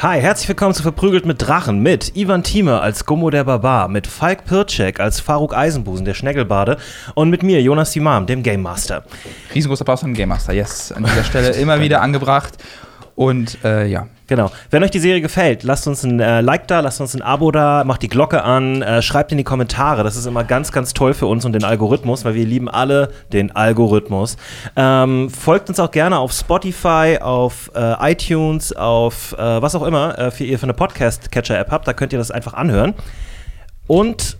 Hi, herzlich willkommen zu Verprügelt mit Drachen mit Ivan Thieme als Gummo der Barbar, mit Falk Pircek als Faruk Eisenbusen, der Schneggelbade und mit mir, Jonas Simam, dem Game Master. Riesengroßer Applaus an Game Master, yes. An dieser Stelle immer wieder angebracht. Und äh, ja. Genau. Wenn euch die Serie gefällt, lasst uns ein äh, Like da, lasst uns ein Abo da, macht die Glocke an, äh, schreibt in die Kommentare. Das ist immer ganz, ganz toll für uns und den Algorithmus, weil wir lieben alle den Algorithmus. Ähm, folgt uns auch gerne auf Spotify, auf äh, iTunes, auf äh, was auch immer äh, für ihr für eine Podcast-Catcher-App habt. Da könnt ihr das einfach anhören. Und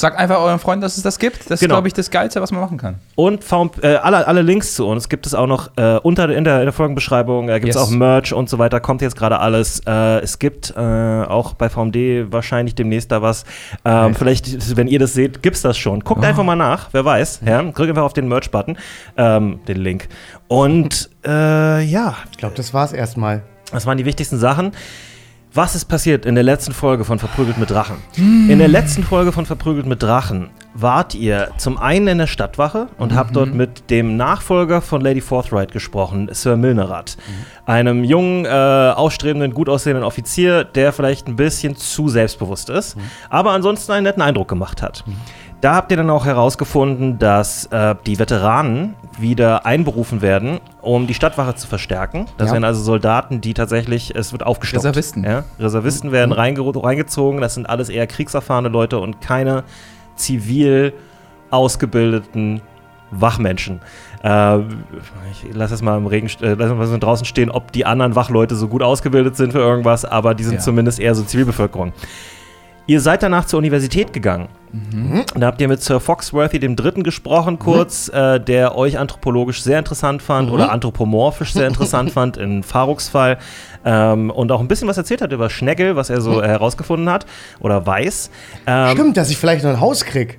Sagt einfach euren Freunden, dass es das gibt. Das Genau. ist, glaube ich, das Geilste, was man machen kann. Und VM äh, alle, alle Links zu uns gibt es auch noch äh, unter in der, in der Folgenbeschreibung. Da gibt es Yes. auch Merch und so weiter. Kommt jetzt gerade alles. Äh, es gibt äh, auch bei VMD wahrscheinlich demnächst da was. Ähm, vielleicht, wenn ihr das seht, gibt's das schon. Guckt einfach mal nach, wer weiß. Ja? Drückt einfach auf den Merch-Button, ähm, den Link. Und äh, ja, Ich glaube, das war's erstmal. das waren die wichtigsten Sachen. Was ist passiert in der letzten Folge von Verprügelt mit Drachen? In der letzten Folge von Verprügelt mit Drachen wart ihr zum einen in der Stadtwache und habt dort mit dem Nachfolger von Lady Forthright gesprochen, Sir Milnerat. Einem jungen, äh, ausstrebenden, gut aussehenden Offizier, der vielleicht ein bisschen zu selbstbewusst ist, aber ansonsten einen netten Eindruck gemacht hat. Da habt ihr dann auch herausgefunden, dass äh, die Veteranen wieder einberufen werden, um die Stadtwache zu verstärken. Das Ja. wären also Soldaten, die tatsächlich, es wird aufgestockt. Reservisten. Ja? Reservisten werden reinge reingezogen. Das sind alles eher kriegserfahrene Leute und keine zivil ausgebildeten Wachmenschen. Äh, ich lasse es mal im Regen, äh, lass mal so draußen stehen, ob die anderen Wachleute so gut ausgebildet sind für irgendwas, aber die sind Ja. zumindest eher so Zivilbevölkerung. Ihr seid danach zur Universität gegangen. Da habt ihr mit Sir Foxworthy dem Dritten gesprochen, kurz, äh, der euch anthropologisch sehr interessant fand oder anthropomorphisch sehr interessant fand in Faruks Fall ähm, und auch ein bisschen was erzählt hat über Schneggel, was er so herausgefunden hat oder weiß. Ähm, Stimmt, dass ich vielleicht noch ein Haus krieg.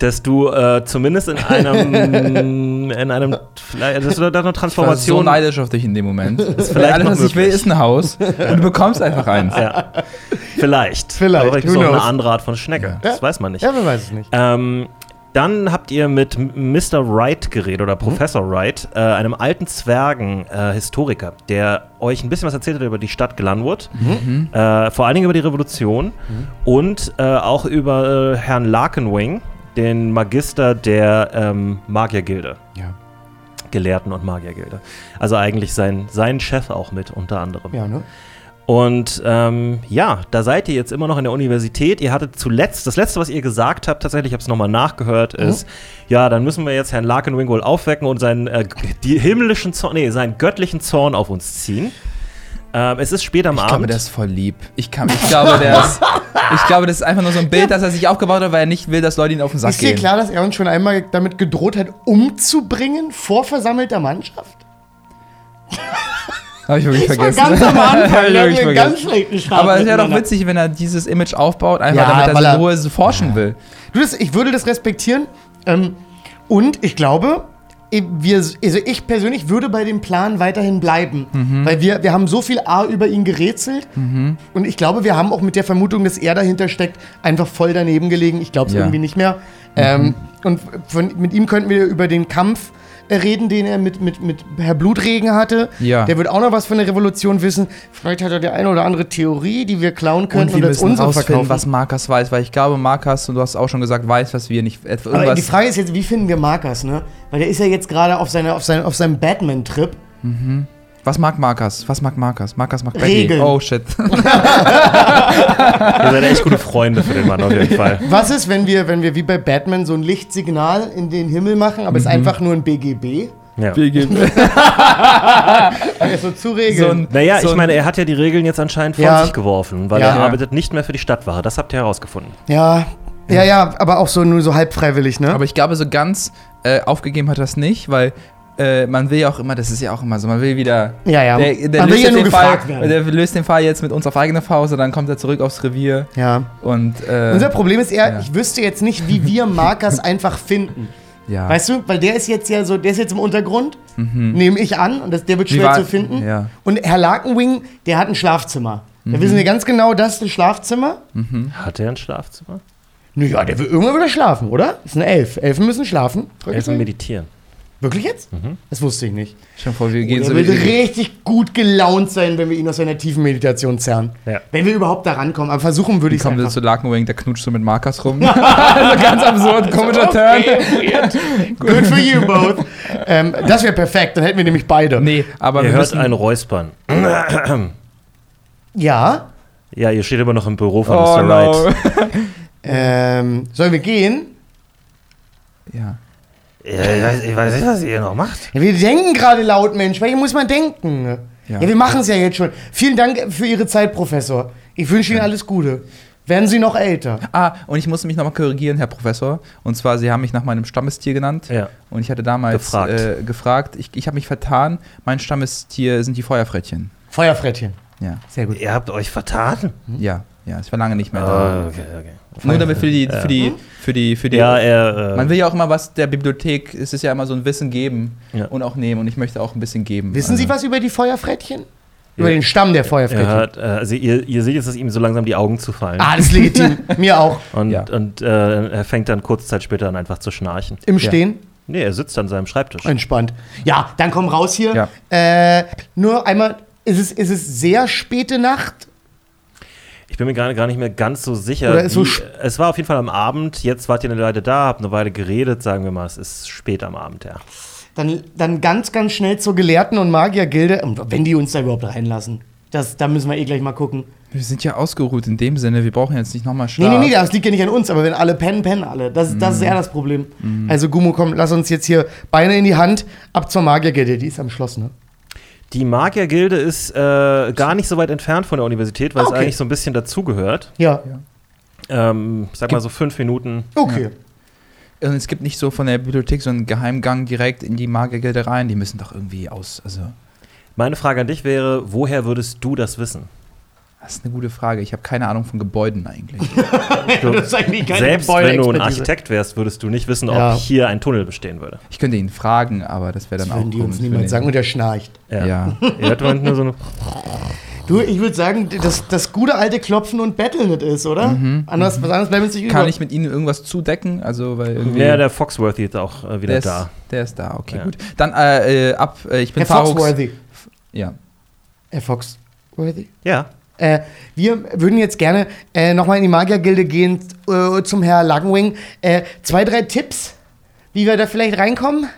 Dass du äh, zumindest in einem, in einem, dass du da eine Ich war so Transformation. neidisch auf dich in dem Moment. vielleicht Alles, was ich will, ist ein Haus. Und du bekommst einfach eins. ja, vielleicht. Vielleicht, Aber vielleicht who ist auch eine andere Art von Schnecke. Das Ja. weiß man nicht. Ja, wer weiß es nicht. Ähm, dann habt ihr mit Mr. Wright geredet oder Professor Wright, äh, einem alten Zwergen-Historiker, der euch ein bisschen was erzählt hat über die Stadt Glenwood, äh, vor allen Dingen über die Revolution und äh, auch über äh, Herrn Larkenwing, den Magister der ähm, Magiergilde. Ja. Gelehrten und Magiergilde. Also eigentlich sein, sein Chef auch mit, unter anderem. Ja, ne? Und ähm, ja, da seid ihr jetzt immer noch in der Universität. Ihr hattet zuletzt, das letzte, was ihr gesagt habt, tatsächlich, ich habe es nochmal nachgehört, ist, ja, dann müssen wir jetzt Herrn Larkenwing wohl aufwecken und seinen, äh, die himmlischen Zorn, nee, seinen göttlichen Zorn auf uns ziehen. Ähm, es ist spät am Ich Abend. glaube, der ist voll lieb. Ich, kann, ich, glaube, der ist, ich glaube, das ist einfach nur so ein Bild, das er sich aufgebaut hat, weil er nicht will, dass Leute ihn auf den Sack Ist dir gehen. klar, dass er uns schon einmal damit gedroht hat, umzubringen vor versammelter Mannschaft? Habe ich wirklich vergessen. Ganz am Hab Anfang. ich haben wirklich ganz vergessen. schlechten Start Aber es wäre doch miteinander. witzig, wenn er dieses Image aufbaut, einfach Ja, damit er er- in Ruhe so forschen will. Du, das, ich würde das respektieren. Ähm, und ich glaube, wir, also ich persönlich würde bei dem Plan weiterhin bleiben. Mhm. Weil wir, wir haben so viel A über ihn gerätselt. Und ich glaube, wir haben auch mit der Vermutung, dass er dahinter steckt, einfach voll daneben gelegen. Ich glaube es Ja. Mhm. irgendwie nicht mehr. Ähm, und von, mit ihm könnten wir über den Kampf reden, den er mit, mit, mit Herr Blutregen hatte. Ja. Der wird auch noch was von der Revolution wissen. Vielleicht hat er die eine oder andere Theorie, die wir klauen könnten Und wir als müssen unsere verkaufen. was Markus weiß, weil ich glaube, Markus, und du hast auch schon gesagt, weiß, was wir nicht. Etwa Aber die Frage ist jetzt, wie finden wir Markus, ne? Weil der ist ja jetzt gerade auf, seiner- auf, seine, auf seinem Batman-Trip. Was mag Markus? Was mag Markus? Markus mag Betty. Regeln. Oh shit. Ihr seid echt gute Freunde für den Mann auf jeden Fall. Was ist, wenn wir, wenn wir wie bei Batman so ein Lichtsignal in den Himmel machen, aber es ist einfach nur ein BGB? Ja. Also zu regeln. so ein, Naja, so ich ein- meine, er hat ja die Regeln jetzt anscheinend von Ja. sich geworfen, weil Ja. er arbeitet nicht mehr für die Stadtwache. Das habt ihr herausgefunden. ja, ja, ja, aber auch so nur so halb freiwillig, ne? Aber ich glaube, so ganz äh, aufgegeben hat er das nicht, weil äh, man will ja auch immer, das ist ja auch immer so, man will wieder. ja, ja. Der, der, Man will löst ja nur den Fall, gefragt werden. der löst den Fall jetzt mit uns auf eigene Faust und dann kommt er zurück aufs Revier ja. und. Äh, Unser Problem ist eher, Ja. ich wüsste jetzt nicht, wie wir Markus einfach finden. ja. Weißt du, weil der ist jetzt ja so, der ist jetzt im Untergrund, nehme ich an, und das, der wird Mhm. Schwer war- zu finden. ja. Und Herr Larkenwing, der hat ein Schlafzimmer. Da Mhm. wissen wir ganz genau, das ist das Schlafzimmer. Hat er ein Schlafzimmer? Naja, der will irgendwann wieder schlafen, oder? Das ist eine Elf. Elfen müssen schlafen. Er am Meditieren. Wirklich jetzt? Mhm. Das wusste ich nicht. Schon vor, wir gehen Er so wird richtig gut gelaunt sein, wenn wir ihn aus seiner tiefen Meditation zerren. Ja. Wenn wir überhaupt da rankommen. Aber versuchen würde ich es kommt einfach. zu Lakenwing, der knutscht so mit Markers rum. also ganz absurd, komischer Turn. Good for you both. ähm, das wäre perfekt, dann hätten wir nämlich beide. Nee, aber Ihr wir hört müssen, ein Räuspern. Ja. Ja, ihr steht immer noch im Büro von Oh Mr. no. Wright. Ähm, sollen wir gehen? Ja. Ja, ich, weiß, ich weiß nicht, was ihr noch macht. Ja, wir denken gerade laut, Mensch. Welche muss man denken? Ja, Ja. wir machen es ja jetzt schon. Vielen Dank für Ihre Zeit, Professor. Ich wünsche Ihnen alles Gute. Werden Sie noch älter? Ah, und ich musste mich nochmal korrigieren, Herr Professor. Und zwar, Sie haben mich nach meinem Stammestier genannt. Ja. Und ich hatte damals Gefragt. gefragt. Äh, gefragt. Ich, ich habe mich vertan. Mein Stammestier sind die Feuerfrettchen. Feuerfrettchen. Ja. Sehr gut. Ihr habt euch vertan? Ja, ja, ich war lange nicht mehr da. Ah, okay, okay. Nur damit für die, für die, für die, für die. Ja, er. Äh, Man will ja auch immer was der Bibliothek, es ist ja immer so ein Wissen geben Ja. und auch nehmen. Und ich möchte auch ein bisschen geben. Wissen Sie Also, was über die Feuerfrettchen? Über Ja. den Stamm der er Feuerfrettchen. hat, äh, also ihr, ihr seht jetzt, dass ihm so langsam die Augen zufallen. Ah, das ist legitim. Mir auch. Und, Ja. und äh, er fängt dann kurze Zeit später an, einfach zu schnarchen. Im Ja. Stehen. Nee, er sitzt an seinem Schreibtisch. Entspannt. Ja, dann komm raus hier. Ja. Äh, nur einmal, ist es, ist es sehr späte Nacht? Ich bin mir gar, gar nicht mehr ganz so sicher. Oder ist so wie- es war auf jeden Fall am Abend. Jetzt wart ihr eine Weile da, habt eine Weile geredet, sagen wir mal. Es ist spät am Abend, ja. Dann, dann ganz, ganz schnell zur Gelehrten- und Magiergilde. Und wenn die uns da überhaupt reinlassen. Das, da müssen wir eh gleich mal gucken. Wir sind ja ausgeruht in dem Sinne, wir brauchen jetzt nicht nochmal Nee, Schlaf. nee, nee, das liegt ja nicht an uns, aber wenn alle pennen, pennen alle. Das, das ist eher das Problem. Also, Gummo, komm, lass uns jetzt hier Beine in die Hand, ab zur Magiergilde. Die ist am Schloss, ne? Die Magiergilde ist äh, gar nicht so weit entfernt von der Universität, weil Okay. es eigentlich so ein bisschen dazugehört. Ja. Ähm, sag mal so fünf Minuten. Okay. Und es gibt nicht so von der Bibliothek so einen Geheimgang direkt in die Magiergilde rein. Die müssen doch irgendwie aus. Also, Meine Frage an dich wäre, woher würdest du das wissen? Das ist eine gute Frage. Ich habe keine Ahnung von Gebäuden eigentlich. das ist eigentlich keine Selbst wenn du ein. Architekt wärst, würdest du nicht wissen, Ja. ob hier ein Tunnel bestehen würde. Ich könnte ihn fragen, aber das wäre dann Das auch würden die uns niemand sagen und der schnarcht. Ja. ja. Hört man nur so eine Du, ich würde sagen, das, das gute alte Klopfen und Betteln nicht ist, oder? Anders, was anderes bleibt uns nicht über. Kann ich mit ihnen irgendwas zudecken? Also, weil irgendwie. Ja, der Foxworthy ist auch äh, wieder der, ist, da. der ist da, okay, Ja. gut. Dann äh, äh, ab, äh, ich bin Herr. Foxworthy. Ja. Herr Foxworthy. Ja. Äh, wir würden jetzt gerne äh, nochmal in die Magiergilde gehen äh, zum Herr Lagenwing. Äh, zwei, drei Tipps, wie wir da vielleicht reinkommen?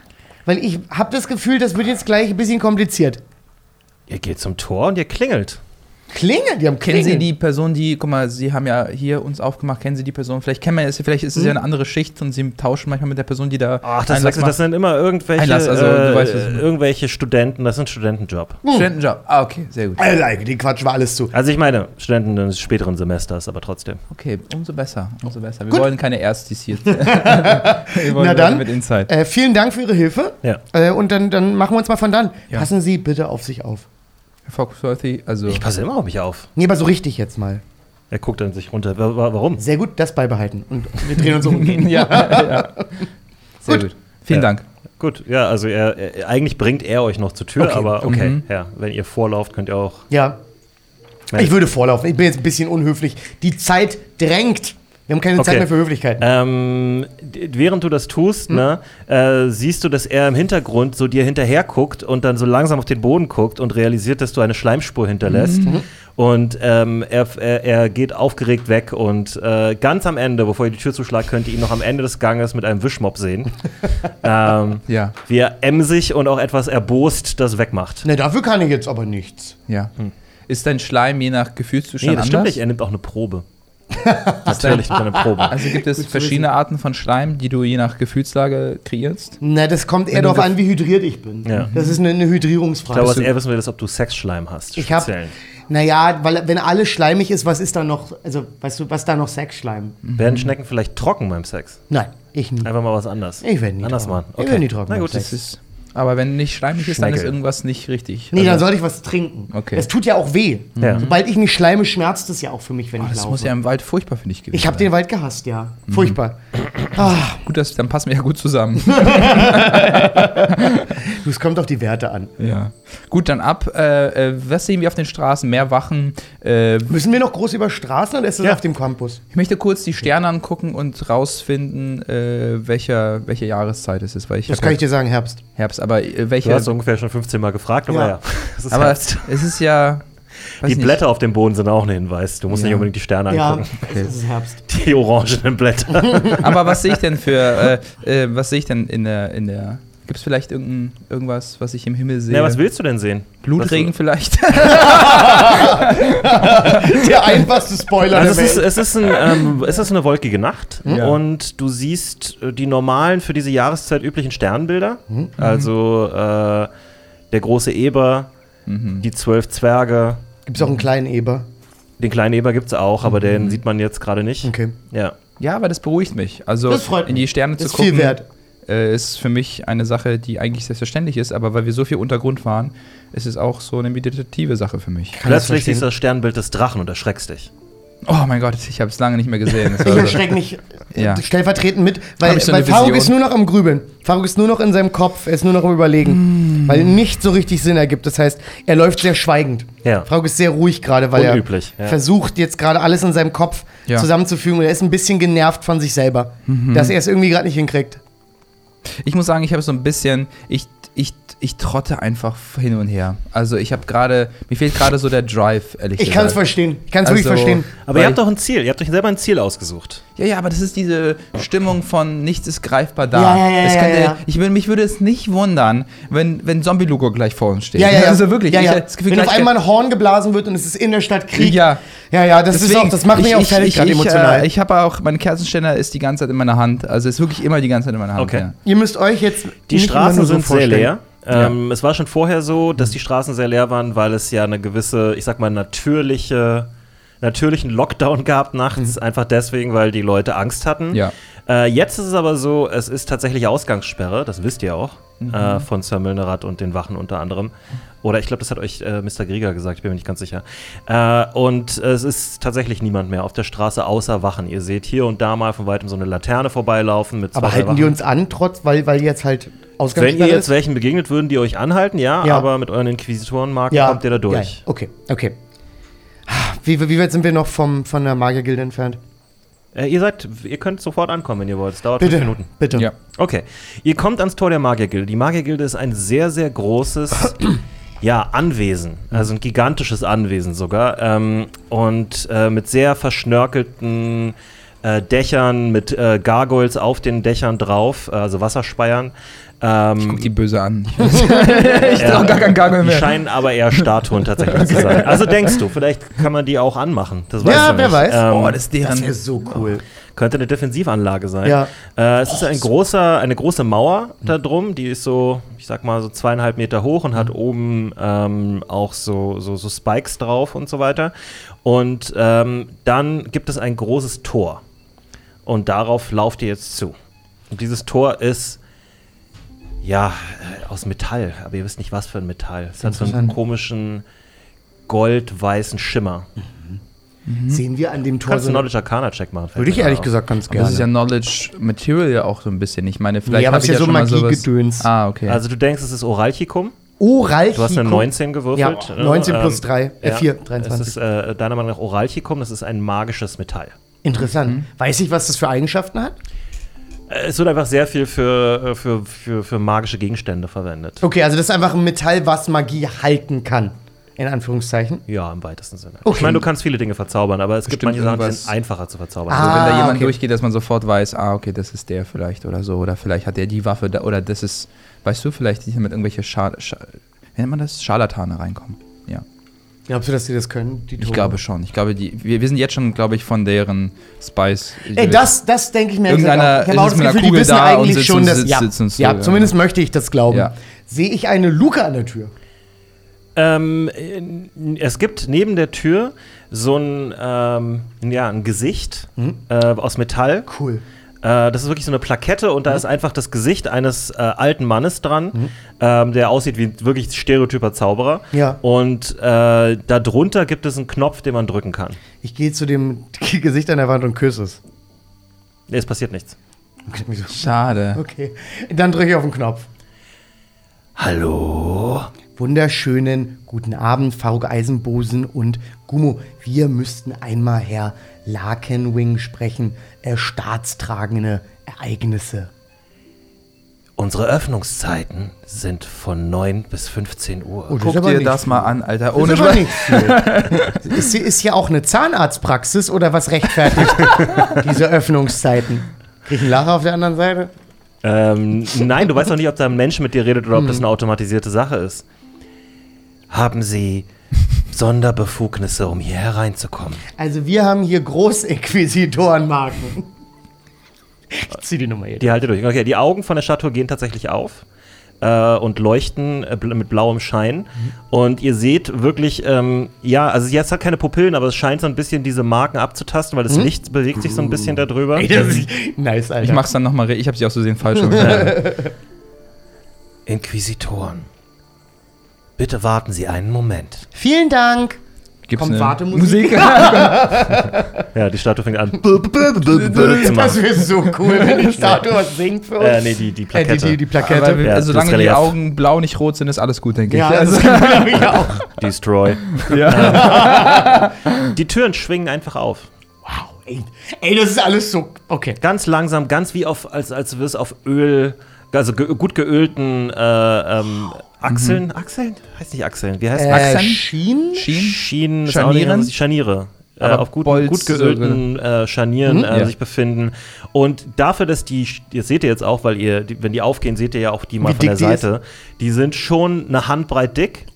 Weil ich habe das Gefühl, das wird jetzt gleich ein bisschen kompliziert. Ihr geht zum Tor und ihr klingelt. Klingeln, die haben Kennen Klingeln. Sie die Person, die, guck mal, Sie haben ja hier uns aufgemacht, kennen Sie die Person? Vielleicht kennen wir es, vielleicht ist es ja eine andere Schicht und Sie tauschen manchmal mit der Person, die da Ach, das, Einlass das, das sind immer irgendwelche, Einlass, also, du äh, weißt, irgendwelche Studenten, das ist ein Studentenjob. macht. Studentenjob. Ah, okay, sehr gut. Alter, die quatschen wir alles zu. Also ich meine, Studenten des späteren Semesters, aber trotzdem. Okay, umso besser, umso besser. Wir Gut. wollen keine Erstis hier. wir wollen Na dann, mit Insight. Äh, vielen Dank für Ihre Hilfe. Ja. Äh, und dann, dann machen wir uns mal von dann. Ja. Passen Sie bitte auf sich auf. Herr Foxworthy, also. Ich passe immer auf mich auf. Nee, aber so richtig jetzt mal. Er guckt dann sich runter. Wa- wa- Warum? Sehr gut, das beibehalten. Und wir drehen uns um und gehen. ja, ja. Sehr gut. Vielen Ja. Dank. Gut, ja, also er, er, eigentlich bringt er euch noch zur Tür, Okay, aber okay, mhm. ja, wenn ihr vorlauft, könnt ihr auch. Ja. Ich würde vorlaufen. Ich bin jetzt ein bisschen unhöflich. Die Zeit drängt. Wir haben keine Zeit Okay. mehr für Höflichkeiten. Ähm, während du das tust, Hm? ne, äh, siehst du, dass er im Hintergrund so dir hinterher guckt und dann so langsam auf den Boden guckt und realisiert, dass du eine Schleimspur hinterlässt. Mhm. Und ähm, er, er, er geht aufgeregt weg und äh, ganz am Ende, bevor ihr die Tür zuschlagt, könnt ihr ihn noch am Ende des Ganges mit einem Wischmopp sehen. ähm, Ja, wie er emsig und auch etwas erbost das wegmacht. Ne, dafür kann ich jetzt aber nichts. ja. Ist dein Schleim je nach Gefühlszustand Nee, das stimmt anders? nicht, er nimmt auch eine Probe. Natürlich nimmt er eine Probe. Also gibt es verschiedene Arten von Schleim, die du je nach Gefühlslage kreierst? Na, das kommt eher darauf an, wie hydriert ich bin. Ja. Das ist eine, eine Ich Hydrierungsfrage. glaube, was er wissen will, ist, ob du Sexschleim hast. Ich hab- speziellen. naja, weil wenn alles schleimig ist, was ist da noch, also weißt du, was da noch Sexschleim? Werden Schnecken vielleicht trocken beim Sex? Nein, ich nie. Einfach mal was anderes. Ich werde nie Anders trocken. machen. Ich werde nie trocken. Na beim gut, Sex. Das ist, aber wenn nicht schleimig ist, dann ist irgendwas nicht richtig. Nee, dann Also- sollte ich was trinken. Okay. Das tut ja auch weh. Ja. Sobald ich mich schleime, schmerzt es ja auch für mich, wenn Oh, ich das laufe. muss ja im Wald furchtbar für dich gewesen ich habe den Wald gehasst, ja. Furchtbar. Ah, Gut, das, dann passen wir ja gut zusammen. Du, es kommt auf die Werte an. Ja. Gut, dann ab. Äh, äh, was sehen wir auf den Straßen? Mehr Wachen. Äh, Müssen wir noch groß über Straßen oder ist das Ja. auf dem Campus? ich möchte kurz die Sterne angucken und rausfinden, äh, welcher, welche Jahreszeit es ist. Weil ich Das kann ja ich dir sagen, Herbst. Herbst, aber äh, Du welche. hast ungefähr schon 15 Mal gefragt, aber Ja. ja. Es ist aber Herbst. es ist ja. weiß Die nicht. Blätter auf dem Boden sind auch ein Hinweis. Du musst Ja. nicht unbedingt die Sterne Ja, angucken. es ist Herbst. Die orangenen Blätter. Aber was sehe ich denn für. Äh, äh, was sehe ich denn in der. In der Gibt es vielleicht irgendein, irgendwas, was ich im Himmel sehe? ja, was willst du denn sehen? Blutregen vielleicht? Der einfachste Spoiler Also es der ist, Welt. es, ist ein, ähm, es ist eine wolkige Nacht Ja. und du siehst äh, die normalen für diese Jahreszeit üblichen Sternbilder. Mhm. Also äh, der große Eber, Mhm. die zwölf Zwerge. Gibt es auch einen kleinen Eber? Den kleinen Eber gibt es auch, aber Mhm. den sieht man jetzt gerade nicht. Okay. Ja. ja, aber das beruhigt mich. Also Das freut in die mich. Sterne Das zu ist viel gucken, wert. Äh, ist für mich eine Sache, die eigentlich selbstverständlich ist, aber weil wir so viel Untergrund waren, ist es auch so eine meditative Sache für mich. Kann das Plötzlich siehst du das Sternbild des Drachen und erschreckst dich. Oh mein Gott, ich habe es lange nicht mehr gesehen. Ich erschrecke mich Ja. stellvertretend mit, weil, so weil Faruk ist nur noch am Grübeln. Faruk ist nur noch in seinem Kopf, er ist nur noch am Mm. Überlegen, weil nicht so richtig Sinn ergibt. Das heißt, er läuft sehr schweigend. Ja. Faruk ist sehr ruhig gerade, weil Unüblich, er ja. versucht jetzt gerade alles in seinem Kopf Ja. zusammenzufügen und er ist ein bisschen genervt von sich selber, Mhm. dass er es irgendwie gerade nicht hinkriegt. Ich muss sagen, ich habe so ein bisschen, ich, ich, ich trotte einfach hin und her. Also ich habe gerade, mir fehlt gerade so der Drive, ehrlich Ich gesagt. kann es verstehen. Ich kann es wirklich Also- verstehen. Aber ihr habt doch ein Ziel. Ihr habt euch selber ein Ziel ausgesucht. Ja, ja, aber das ist diese Stimmung von nichts ist greifbar da. Ja, ja, ja, es ja, könnte, ja. Ich würde, mich würde es nicht wundern, wenn, wenn Zombie Lugo gleich vor uns steht. Ja, ja, ja. Also wirklich, Ja, ich ja. das Gefühl, Wenn auf einmal ein Horn geblasen wird und es ist in der Stadt Krieg. Ja. ja, ja das, ist Deswegen, auch, das macht mich ich- auch ich- fertig ich, gerade ich, emotional. Äh, ich habe auch, mein Kerzenständer ist die ganze Zeit in meiner Hand. Also ist wirklich immer die ganze Zeit in meiner Hand. Okay. Ja. Ihr müsst euch jetzt Die nicht immer Straßen nur so sind sehr vorstellen. leer. Ähm, Es war schon vorher so, dass die Straßen sehr leer waren, weil es ja eine gewisse, ich sag mal, natürliche, natürlichen Lockdown gab nachts. Einfach deswegen, weil die Leute Angst hatten. Ja. Äh, jetzt ist es aber so, es ist tatsächlich Ausgangssperre, das wisst ihr auch, äh, von Sir Milnerat und den Wachen unter anderem. Oder ich glaube, das hat euch äh, Mr. Grieger gesagt, ich bin mir nicht ganz sicher. Äh, und es ist tatsächlich niemand mehr auf der Straße außer Wachen. Ihr seht hier und da mal von weitem so eine Laterne vorbeilaufen mit zwei, Aber halten die Wachen. uns an, trotz, weil, weil jetzt halt Wenn Ausgangssperre ihr jetzt welchen begegnet, würden die euch anhalten, ja, Ja. aber mit euren Inquisitorenmarken Ja. kommt ihr da Ja, durch. okay, okay. Wie, wie weit sind wir noch vom, von der Magiergilde entfernt? Äh, ihr seid, ihr könnt sofort ankommen, wenn ihr wollt. Es dauert Bitte, fünf Minuten. bitte. Ja. Okay. Ihr kommt ans Tor der Magiergilde. Die Magiergilde ist ein sehr, sehr großes ja, Anwesen. Also ein gigantisches Anwesen sogar. Ähm, und äh, mit sehr verschnörkelten äh, Dächern, mit äh, Gargoyles auf den Dächern drauf, äh, also Wasserspeiern. Ähm, Guck die böse an. ich Ja, trau gar keinen Die mehr. scheinen aber eher Statuen tatsächlich zu sein. Also denkst du, vielleicht kann man die auch anmachen. Das weißt Ja, wer nicht. weiß. Ähm, Oh, das ist deren. Das wäre so cool. könnte eine Defensivanlage sein. Ja. Äh, es ist ein großer, eine große Mauer da drum, die ist so, ich sag mal, so zweieinhalb Meter hoch und hat oben ähm, auch so, so, so Spikes drauf und so weiter. Und ähm, dann gibt es ein großes Tor. Und darauf lauft ihr jetzt zu. Und dieses Tor ist ja äh, aus Metall, aber ihr wisst nicht, was für ein Metall. Es hat so einen komischen goldweißen Schimmer. Sehen wir an dem Tor Kannst du so einen Knowledge Arcana Check machen? Würde ich ehrlich auf. gesagt ganz Aber gerne. das ist ja Knowledge Material ja auch so ein bisschen. Ich meine, vielleicht Nee, aber hab es ich ja so schon mal sowas- Magiegedöns. Ah, okay. Also du denkst, es ist Oralchikum? Oral. Du hast eine 19 gewürfelt. Ja, ne? 19 plus Ähm, 3, äh, ja. 4, Es 23. ist äh, deiner Meinung nach Oralchikum, das ist ein magisches Metall. Interessant. Weiß ich, was das für Eigenschaften hat? Äh, Es wird einfach sehr viel für, äh, für, für, für magische Gegenstände verwendet. Okay, also das ist einfach ein Metall, was Magie halten kann. In Anführungszeichen. Ja, im weitesten Sinne. Okay. Ich meine, du kannst viele Dinge verzaubern, aber es gibt Bestimmt manche Sachen, die sind einfacher zu verzaubern. Ah. also wenn da jemand okay. durchgeht, dass man sofort weiß, ah, okay, das ist der vielleicht oder so. Oder vielleicht hat der die Waffe da, oder das ist, weißt du, vielleicht die mit irgendwelche Schal Scha wie nennt man das? Scharlatane reinkommen. Ja. Glaubst du, dass die das können? Die Ich glaube schon. Ich glaube, die, wir, wir sind jetzt schon, glaube ich, von deren Spice. Ey, das, das denke ich mir Irgendeiner. Ich habe auch ist das mit einer Gefühl, die Kugel wissen da und eigentlich sitzt schon, dass. sitzt- ja, sitzt und so, ja, ja. zumindest möchte ich das glauben. Ja. Sehe ich eine Luke an der Tür? Ähm, äh, es gibt neben der Tür so ein, ähm, ja, ein Gesicht äh, aus Metall. Cool. Äh, das ist wirklich so eine Plakette und da ist einfach das Gesicht eines äh, alten Mannes dran, ähm, der aussieht wie ein wirklich stereotyper Zauberer. Ja. Und äh, darunter gibt es einen Knopf, den man drücken kann. Ich gehe zu dem Gesicht an der Wand und küsse es. Nee, es passiert nichts. Schade. Okay. Dann drücke ich auf den Knopf. Hallo? Wunderschönen guten Abend, Faruk Eisenbosen und Gummo. Wir müssten einmal Herr Lakenwing sprechen. Äh, staatstragende Ereignisse. Unsere Öffnungszeiten sind von 9 bis 15 Uhr. Oh, Guck dir das mal an, Alter. Ohne das ist viel. ist, hier- ist hier auch eine Zahnarztpraxis oder was rechtfertigt diese Öffnungszeiten? Krieg ich einen Lacher auf der anderen Seite? Ähm, nein, du weißt doch nicht, ob da ein Mensch mit dir redet oder ob Hm. das eine automatisierte Sache ist. Haben Sie Sonderbefugnisse, um hier hereinzukommen? Also wir haben hier Großinquisitorenmarken. Ich zieh die Nummer hier. Die halte durch. Okay, die Augen von der Statue gehen tatsächlich auf äh, und leuchten äh, bl- mit blauem Schein. Und ihr seht wirklich, ähm, ja, also jetzt hat keine Pupillen, aber es scheint so ein bisschen diese Marken abzutasten, weil das Licht bewegt sich so ein bisschen darüber. Ey, das ist nice, Alter. Ich mach's dann nochmal. Ich habe sie aus Versehen falsch. Inquisitoren. Bitte warten Sie einen Moment. Vielen Dank. Gibt's Kommt Wartemusik? Musik? Ja, die Statue fängt an Das wäre so cool, wenn die Statue was singt für uns. Äh, nee, die, die Äh, Plakette. die, die, die Aber Plakette. wir, Ja, also, das solange die Relief. Augen blau nicht rot sind, ist alles gut, denke ja, ich. das Also, glaube ich auch. Destroy. ja. Die Türen schwingen einfach auf. Wow, ey. ey, das ist alles so. Okay. Ganz langsam, ganz wie auf, als, als wirst auf Öl, also ge gut geölten äh, ähm, Achseln. Achseln? Heißt nicht Achseln. Wie heißt Äh, Achsen? Schien? Schien? Schienen, ist Scharnieren? Scharniere. Äh, auf gut, Bolz- gut geölten äh, Scharnieren äh, Ja. sich befinden. Und dafür, dass die, das seht ihr jetzt auch, weil ihr, die, wenn die aufgehen, seht ihr ja auch die mal Wie von der dick die Seite. Die sind schon eine Handbreit dick.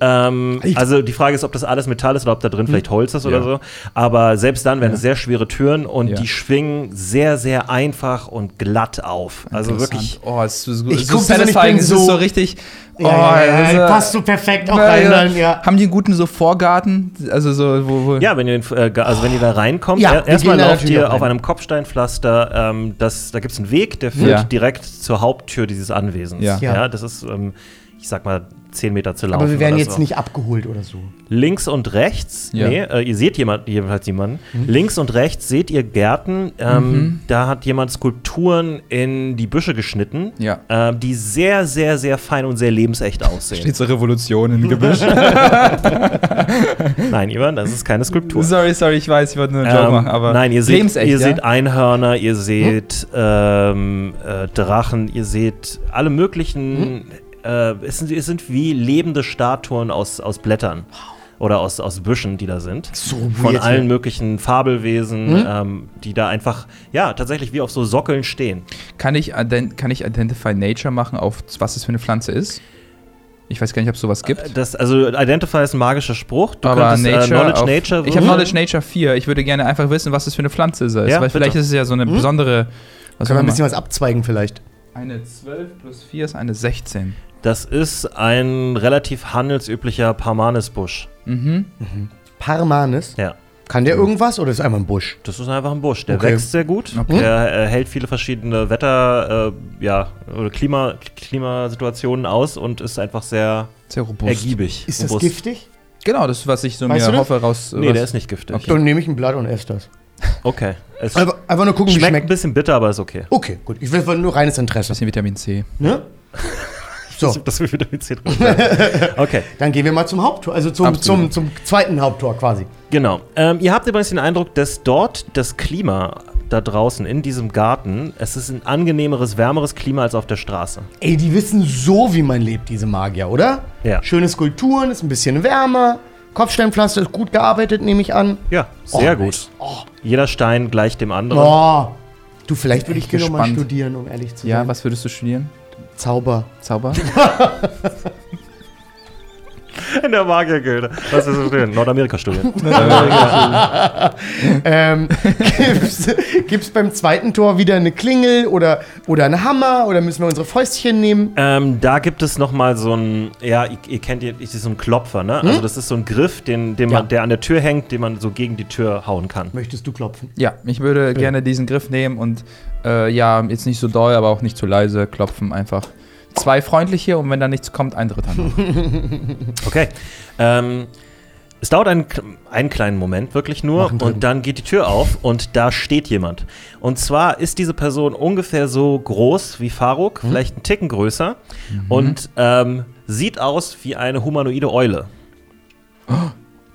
Ähm, also die Frage ist, ob das alles Metall ist oder ob da drin vielleicht Holz ist oder Ja. so. Aber selbst dann wären es sehr schwere Türen und Ja. die schwingen sehr, sehr einfach und glatt auf. Also wirklich. Oh, es ist so, Ich es ist ich satisfying. Es so- ist so richtig. Oh, Ja, ja, ja, also- passt so perfekt auch Ja, rein ja. dann, ja. Haben die einen guten so Vorgarten? Also so, wo, wo Ja, wenn ihr, den, äh, also wenn ihr da reinkommt, Ja, er- erstmal lauft ihr auf einem Kopfsteinpflaster. Ähm, das, da gibt es einen Weg, der führt Ja. direkt zur Haupttür dieses Anwesens. Ja. Ja. das ist, ähm, ich sag mal, 10 Meter zu laufen. Aber wir werden jetzt so. nicht abgeholt oder so. Links und rechts, Ja. nee, äh, ihr seht jemand, jedenfalls jemanden. Mhm. Links und rechts seht ihr Gärten. Ähm, Da hat jemand Skulpturen in die Büsche geschnitten, Ja. ähm, die sehr, sehr, sehr fein und sehr lebensecht aussehen. steht so Revolution im Gebüsch. Nein, Ivan, das ist keine Skulptur. sorry, sorry, ich weiß, ich wollte nur einen Joke Ähm, machen, aber nein, ihr seht, lebensecht, ihr ja? seht Einhörner, ihr seht ähm, äh, Drachen, ihr seht alle möglichen. Äh, es, sind, es sind wie lebende Statuen aus, aus Blättern oder aus, aus Büschen, die da sind. So Von weird, allen ja. möglichen Fabelwesen, ähm, die da einfach, ja, tatsächlich wie auf so Sockeln stehen. Kann ich, kann ich Identify Nature machen, auf was es für eine Pflanze ist? Ich weiß gar nicht, ob es sowas gibt. Das, also Identify ist ein magischer Spruch. Du aber könntest, Nature. äh, Knowledge auf, Nature. ich habe. Knowledge Nature 4. Ich würde gerne einfach wissen, was es für eine Pflanze ist. Ja, weil vielleicht bitte. ist es ja so eine besondere. Was Können wir ein bisschen was abzweigen vielleicht? Eine 12 plus 4 ist eine 16. Das ist ein relativ handelsüblicher Parmanisbusch. Mhm. Parmanis. Ja. Kann der irgendwas oder ist einfach ein Busch? Das ist einfach ein Busch. Der Okay. wächst sehr gut. Okay. Der äh, hält viele verschiedene Wetter, äh, ja, oder Klima, Klimasituationen aus und ist einfach sehr Sehr robust. ergiebig. Ist das robust. giftig? Genau, das ist, was ich so Weißt mir das? hoffe raus. Nee, was- der ist nicht giftig. Okay. Dann nehme ich ein Blatt und esse das. Okay. Es Einfach, einfach nur gucken, wie schmeckt ein schmeckt. bisschen bitter, aber ist okay. Okay, gut. Ich will nur reines Interesse. bisschen Vitamin C. Ne? So, Das will Vitamin C drin sein. Okay, dann gehen wir mal zum Haupttor, also zum, Absolut. zum, zum zweiten Haupttor quasi. genau. Ähm, ihr habt übrigens den Eindruck, dass dort das Klima da draußen in diesem Garten, es ist ein angenehmeres, wärmeres Klima als auf der Straße. Ey, die wissen so, wie man lebt, diese Magier, oder? Ja. Schöne Skulpturen, ist ein bisschen wärmer. Kopfsteinpflaster ist gut gearbeitet, nehme ich an. Ja, sehr Oh, gut. Oh, Jeder Stein gleich dem anderen. oh. Du, vielleicht würde ich hier nochmal gespannt. studieren, um ehrlich zu Ja, sein. was würdest du studieren? Zauber. Zauber? In der Magiergilde. Was ist das denn? Nordamerika-Studien. Ähm, gibt's, gibt's beim zweiten Tor wieder eine Klingel oder, oder einen Hammer oder müssen wir unsere Fäustchen nehmen? Ähm, da gibt es noch mal so ein, ja, ihr, ihr kennt, ihr, ist so ein Klopfer, ne? Also das ist so ein Griff, den, den Ja. man, der an der Tür hängt, den man so gegen die Tür hauen kann. Möchtest du klopfen? Ja, ich würde gerne diesen Griff nehmen und äh, ja, jetzt nicht so doll, aber auch nicht zu leise klopfen. Einfach zwei freundliche und wenn da nichts kommt, ein dritter noch. Okay. Ähm, Es dauert einen, einen kleinen Moment, wirklich nur, und dann geht die Tür auf und da steht jemand. Und zwar ist diese Person ungefähr so groß wie Faruk, Mhm. vielleicht einen Ticken größer, und ähm, sieht aus wie eine humanoide Eule.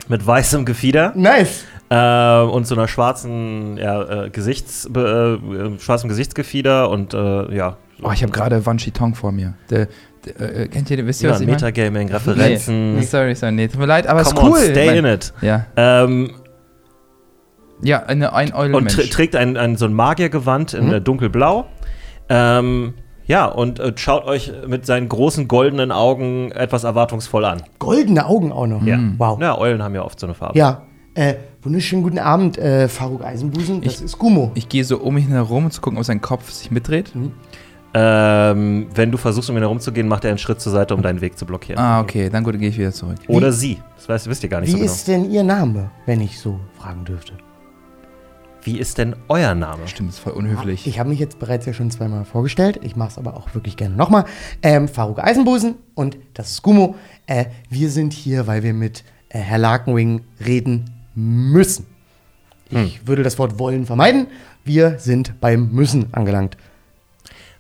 Mit weißem Gefieder Nice. Äh, und so einer schwarzen ja, äh, Gesichts, äh, äh, schwarzem Gesichtsgefieder und äh, ja, Oh, ich habe gerade Wan Tong vor mir. Der, der, äh, kennt ihr, wisst ihr, ja was ich? Metagaming, Referenzen. nee, sorry, sorry, nee, tut mir leid, aber es ist cool. on, stay Mein- in it. Ja, Ähm, ja eine, ein und Eulenmensch. tr trägt ein, ein, so ein Magiergewand in Mhm. äh, dunkelblau. Ähm, ja, und äh, schaut euch mit seinen großen goldenen Augen etwas erwartungsvoll an. Goldene Augen auch noch. Ja. Wow. Ja, Eulen haben ja oft so eine Farbe. Ja. Äh, wunderschönen guten Abend, äh, Faruk Eisenbusen. Das Ich- ist Gumo. Ich gehe so um ihn herum, um zu gucken, ob sein Kopf sich mitdreht. Ähm, wenn du versuchst, um ihn herumzugehen, macht er einen Schritt zur Seite, um deinen Weg zu blockieren. Ah, okay, dann gut, gehe ich wieder zurück. Oder sie. Das weißt, wisst ihr gar nicht Wie so genau. ist denn Ihr Name, wenn ich so fragen dürfte? Wie ist denn euer Name? Stimmt, das ist voll unhöflich. Ich habe mich jetzt bereits ja schon zweimal vorgestellt. Ich mache es aber auch wirklich gerne nochmal. Ähm, Faruk Eisenbusen und das ist Gumo. Äh, wir sind hier, weil wir mit äh, Herr Larkenwing reden müssen. Ich würde das Wort wollen vermeiden. Wir sind beim Müssen angelangt.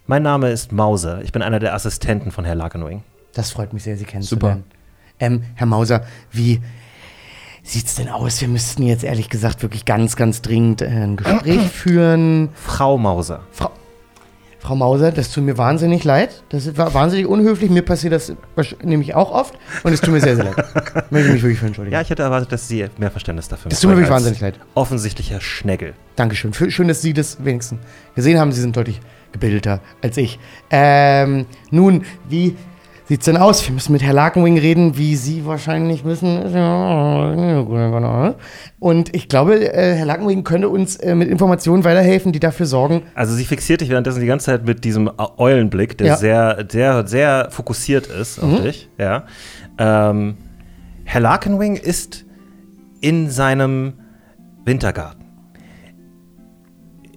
Mein Name ist Mauser. Ich bin einer der Assistenten von Herr Lakenwing. Das freut mich sehr, Sie kennenzulernen. Ähm, Herr Mauser, wie sieht's denn aus? Wir müssten jetzt ehrlich gesagt wirklich ganz, ganz dringend äh, ein Gespräch führen. Frau Mauser. Frau, Frau Mauser, das tut mir wahnsinnig leid. Das war wahnsinnig unhöflich. Mir passiert das nämlich auch oft. Und es tut mir sehr, sehr leid. Möchte mich wirklich für entschuldigen. Ja, ich hätte erwartet, dass Sie mehr Verständnis dafür das tut mir wirklich wahnsinnig leid. Offensichtlicher Schnegel. Dankeschön. Schön, dass Sie das wenigstens gesehen haben. Sie sind deutlich gebildeter als ich. Ähm, nun, wie sieht's denn aus? Wir müssen mit Herr Larkenwing reden, wie Sie wahrscheinlich wissen. Und ich glaube, äh, Herr Larkenwing könnte uns äh, mit Informationen weiterhelfen, die dafür sorgen. Also sie fixiert dich währenddessen die ganze Zeit mit diesem Eulenblick, der Ja. sehr, sehr, sehr fokussiert ist auf dich. Ja. Ähm, Herr Larkenwing ist in seinem Wintergarten.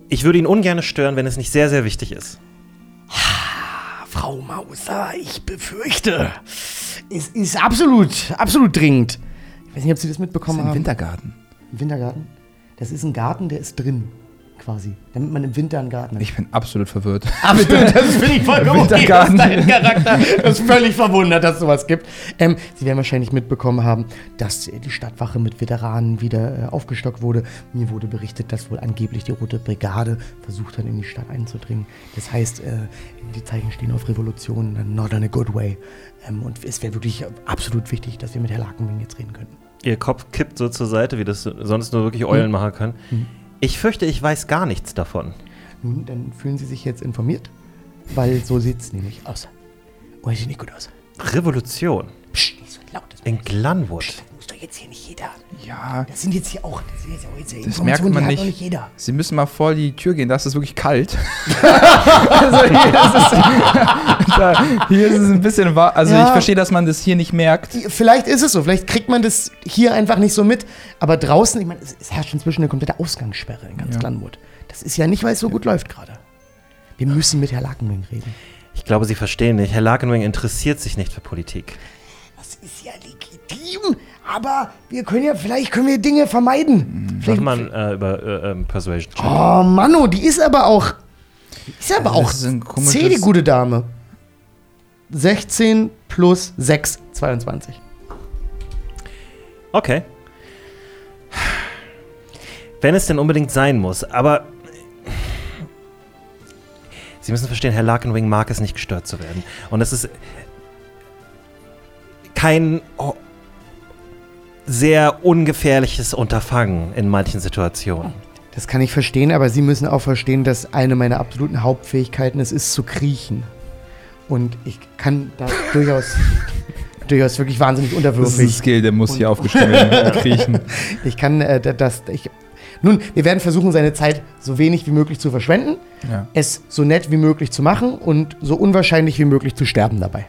Ich würde ihn ungern stören, wenn es nicht sehr, sehr wichtig ist. Frau Mauser, ich befürchte, es ist absolut, absolut dringend. Ich weiß nicht, ob Sie das Das mitbekommen ist im haben. Wintergarten. Im Wintergarten? Das ist ein Garten, der ist drin, quasi. Damit man im Winter einen Garten hat. Ich bin absolut verwirrt. Absolut, das finde ich vollkommen okay. Das ist Wintergarten. dein Charakter. Das ist völlig verwundert, dass sowas gibt. Ähm, Sie werden wahrscheinlich mitbekommen haben, dass äh, die Stadtwache mit Veteranen wieder äh, aufgestockt wurde. Mir wurde berichtet, dass wohl angeblich die Rote Brigade versucht hat, in die Stadt einzudringen. Das heißt, äh, die Zeichen stehen auf Revolution, not in a good way. Ähm, und es wäre wirklich absolut wichtig, dass wir mit Herrn Lakenwing jetzt reden könnten. Ihr Kopf kippt so zur Seite, wie das sonst nur wirklich Eulen machen können. Ich fürchte, ich weiß gar nichts davon. Nun, dann fühlen Sie sich jetzt informiert, weil so sieht es nämlich aus. Oh, sieht nicht gut aus. Revolution Psst, nicht so laut. Das in Glanwood. muss doch jetzt hier nicht jeder. Ja, Das sind jetzt hier auch, das sind jetzt auch jetzt das merkt man nicht. nicht jeder. Sie müssen mal vor die Tür gehen, da ist es wirklich kalt. also hier ist es, da, hier ist es ein bisschen warm. Also Ja. ich verstehe, dass man das hier nicht merkt. Vielleicht ist es so, vielleicht kriegt man das hier einfach nicht so mit, aber draußen, ich meine, es, es herrscht inzwischen eine komplette Ausgangssperre in ganz Ja. Glanwood. Das ist ja nicht, weil es so gut läuft gerade. Wir müssen mit Herrn Lakenwing reden. Ich glaube, Sie verstehen nicht. Herr Lakenwing interessiert sich nicht für Politik. Das ist ja legitim, aber wir können ja, vielleicht können wir Dinge vermeiden. Sollte Vielleicht, man äh, über äh, ähm, Persuasion checken. oh, Mano, die ist aber auch, die ist aber auch das ist ein komisches- C, die gute Dame. 16 plus 6, 22. Okay. Wenn es denn unbedingt sein muss, aber Sie müssen verstehen, Herr Larkenwing mag es nicht gestört zu werden. Und es ist kein oh, sehr ungefährliches Unterfangen in manchen Situationen. Das kann ich verstehen, aber Sie müssen auch verstehen, dass eine meiner absoluten Hauptfähigkeiten es ist zu kriechen. Und ich kann da durchaus, durchaus wirklich wahnsinnig Das ist ein unterwürfig. Skill, der muss hier aufgestellt werden. Kriechen. Ich kann äh, da- das. Ich, nun, wir werden versuchen, seine Zeit so wenig wie möglich zu verschwenden, Ja. es so nett wie möglich zu machen und so unwahrscheinlich wie möglich zu sterben dabei.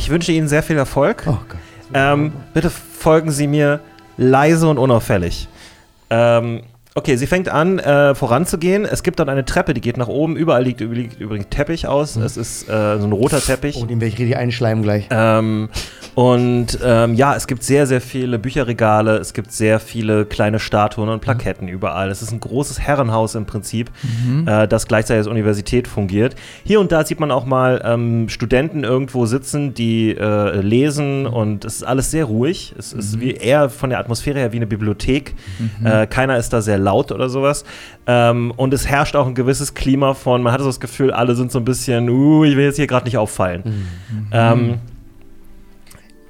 Ich wünsche Ihnen sehr viel Erfolg. Oh Gott. Ähm, bitte folgen Sie mir leise und unauffällig. Ähm, Okay, sie fängt an, äh, voranzugehen. Es gibt dann eine Treppe, die geht nach oben. Überall liegt, liegt übrigens Teppich aus. Es ist äh, so ein roter Teppich. Oh, den werde ich richtig einschleimen gleich. Ähm, und ähm, ja, es gibt sehr, sehr viele Bücherregale, es gibt sehr viele kleine Statuen und Plaketten überall. Es ist ein großes Herrenhaus im Prinzip, äh, das gleichzeitig als Universität fungiert. Hier und da sieht man auch mal ähm, Studenten irgendwo sitzen, die äh, lesen und es ist alles sehr ruhig. Es ist wie eher von der Atmosphäre her wie eine Bibliothek. Äh, keiner ist da sehr laut oder sowas. Ähm, und es herrscht auch ein gewisses Klima von, man hat so das Gefühl, alle sind so ein bisschen, uh, ich will jetzt hier gerade nicht auffallen. Ähm,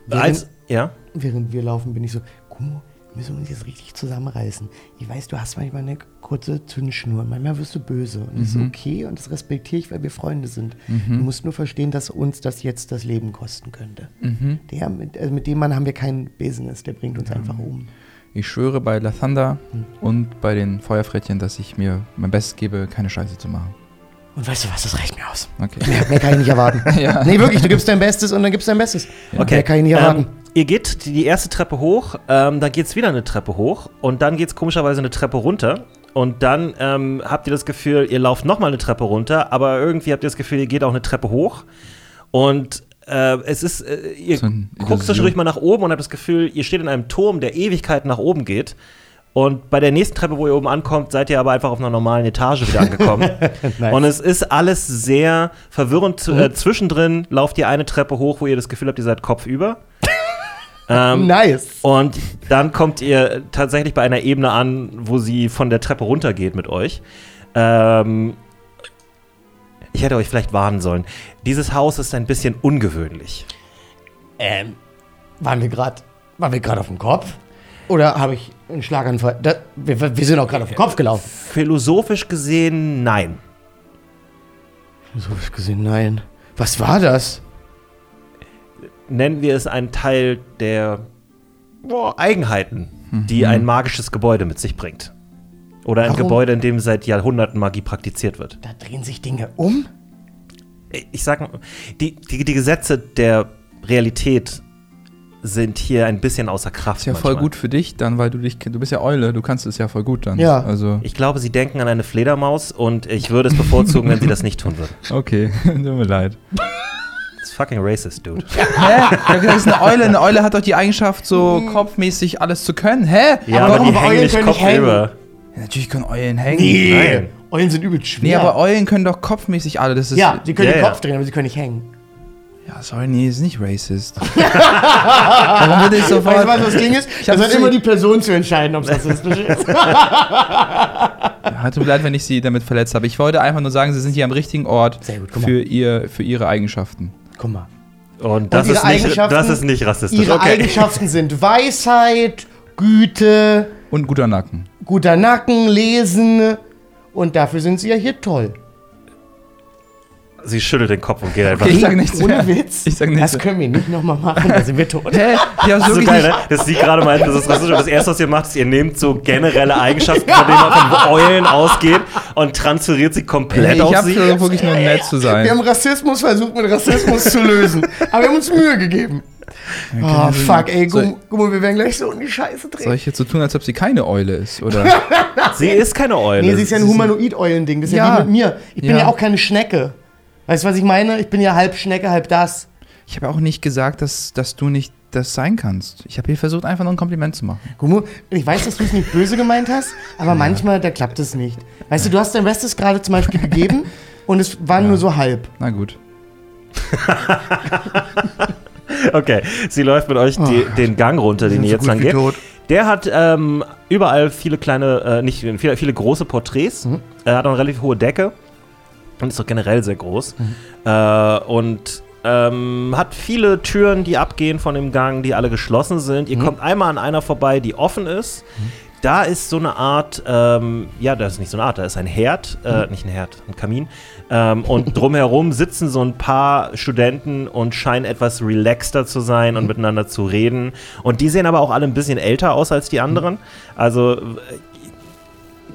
Während- als, ja? Während wir laufen, bin ich so, Kumo, wir müssen uns jetzt richtig zusammenreißen. Ich weiß, du hast manchmal eine kurze Zündschnur. Manchmal wirst du böse. Und das ist okay und das respektiere ich, weil wir Freunde sind. Du musst nur verstehen, dass uns das jetzt das Leben kosten könnte. Der, mit, also mit dem Mann haben wir kein Business. Der bringt uns einfach um. Ich schwöre bei La Thunder und bei den Feuerfrettchen, dass ich mir mein Bestes gebe, keine Scheiße zu machen. Und weißt du was, das reicht mir aus. Okay. Mehr, mehr kann ich nicht erwarten. Ja. Nee, wirklich, du gibst dein Bestes und dann gibst du dein Bestes. Mehr kann ich nicht erwarten. Ähm, ihr geht die, die erste Treppe hoch, ähm, dann geht es wieder eine Treppe hoch und dann geht es komischerweise eine Treppe runter. Und dann ähm, habt ihr das Gefühl, ihr lauft nochmal eine Treppe runter, aber irgendwie habt ihr das Gefühl, ihr geht auch eine Treppe hoch. Und äh, es ist, äh, ihr So guckt zwischendurch mal nach oben und habt das Gefühl, ihr steht in einem Turm, der Ewigkeiten nach oben geht. Und bei der nächsten Treppe, wo ihr oben ankommt, seid ihr aber einfach auf einer normalen Etage wieder angekommen. Nice. Und es ist alles sehr verwirrend. Zu- Äh, zwischendrin lauft ihr eine Treppe hoch, wo ihr das Gefühl habt, ihr seid kopfüber. ähm, nice. und dann kommt ihr tatsächlich bei einer Ebene an, wo sie von der Treppe runtergeht mit euch. Ähm, ich hätte euch vielleicht warnen sollen. Dieses Haus ist ein bisschen ungewöhnlich. Ähm, waren wir gerade waren wir gerade auf dem Kopf? Oder habe ich einen Schlaganfall? Da, wir, wir sind auch gerade auf den Kopf gelaufen. Philosophisch gesehen, nein. Ich gesehen, nein. Was war das? Nennen wir es einen Teil der boah, Eigenheiten, die ein magisches Gebäude mit sich bringt. Oder ein Warum? Gebäude, in dem seit Jahrhunderten Magie praktiziert wird. Da drehen sich Dinge um? ich sag mal, die, die, die Gesetze der Realität sind hier ein bisschen außer Kraft. Ist ja voll manchmal. gut für dich dann, weil du dich, du bist ja Eule, du kannst es ja voll gut dann. Ja. Also, Ich glaube, sie denken an eine Fledermaus und ich würde es bevorzugen, wenn sie das nicht tun würden. okay, tut mir leid. It's fucking racist, dude. Hä? Das ist eine Eule. Eine Eule hat doch die Eigenschaft, so kopfmäßig alles zu können. Hä? Ja, Aber aber, warum die hängen Eulen nicht kopfüber. Ja, natürlich können Eulen hängen. Nein. Eulen sind übel Nee, schwer. aber Eulen können doch kopfmäßig alle. Das ist, ja, sie können Ja, den ja. Kopf drehen, aber sie können nicht hängen. Ja, sorry, nee, ist nicht racist. Warum würde ich Weißt du, sofort. was das Ding ist? Ich Das hat immer die Person zu entscheiden, ob es rassistisch ist. Ja, tut mir leid, wenn ich sie damit verletzt habe. Ich wollte einfach nur sagen, sie sind hier am richtigen Ort Sehr gut, für, ihr, für ihre Eigenschaften. Guck mal. Und das, ihre ist nicht, das ist nicht rassistisch. Ihre okay. Eigenschaften sind Weisheit, Güte, Und guter Nacken. Guter Nacken, Lesen. Und dafür sind sie ja hier toll. Sie schüttelt den Kopf und geht einfach. Okay, ich sag nichts Ohne mehr. Witz. Ich sag nichts Das können wir nicht nochmal machen, da sind wir tot. Hä? Ja, Das ist so geil, nicht. ne? dass sie gerade meint, das ist rassistisch. Das erste, was ihr macht, ist, ihr nehmt so generelle Eigenschaften, von denen man von Eulen ausgeht und transferiert sie komplett ich auf habe sie. versucht, wirklich nur nett zu sein. Wir haben Rassismus versucht, mit Rassismus zu lösen. Aber wir haben uns Mühe gegeben. Oh, fuck, ey, Soll- guck mal, wir werden gleich so in die Scheiße Soll drehen. ich jetzt so tun, als ob sie keine Eule ist? Oder? Sie ist keine Eule. Nee, sie ist ja ein Humanoid-Eulen-Ding. Das ist ja. Ja. wie mit mir. Ich bin Ja. ja auch keine Schnecke. Weißt du, was ich meine? Ich bin ja halb Schnecke, halb das. Ich habe auch nicht gesagt, dass, dass du nicht das sein kannst. Ich habe hier versucht, einfach nur ein Kompliment zu machen. Gummo, ich weiß, dass du es nicht böse gemeint hast, aber manchmal, da klappt es nicht. Weißt du, du hast dein Bestes gerade zum Beispiel gegeben und es war nur so halb. Na gut. Okay, sie läuft mit euch die, den Gang runter, den ihr jetzt lang geht. Der hat ähm, überall viele kleine, äh, nicht viele, viele große Porträts. Er hat eine relativ hohe Decke und ist auch generell sehr groß. Äh, und ähm, hat viele Türen, die abgehen von dem Gang, die alle geschlossen sind. Ihr kommt einmal an einer vorbei, die offen ist. Da ist so eine Art, ähm, ja, das ist nicht so eine Art, da ist ein Herd, äh, nicht ein Herd, ein Kamin. Ähm, und drumherum sitzen so ein paar Studenten und scheinen etwas relaxter zu sein und miteinander zu reden. Und die sehen aber auch alle ein bisschen älter aus als die anderen. Also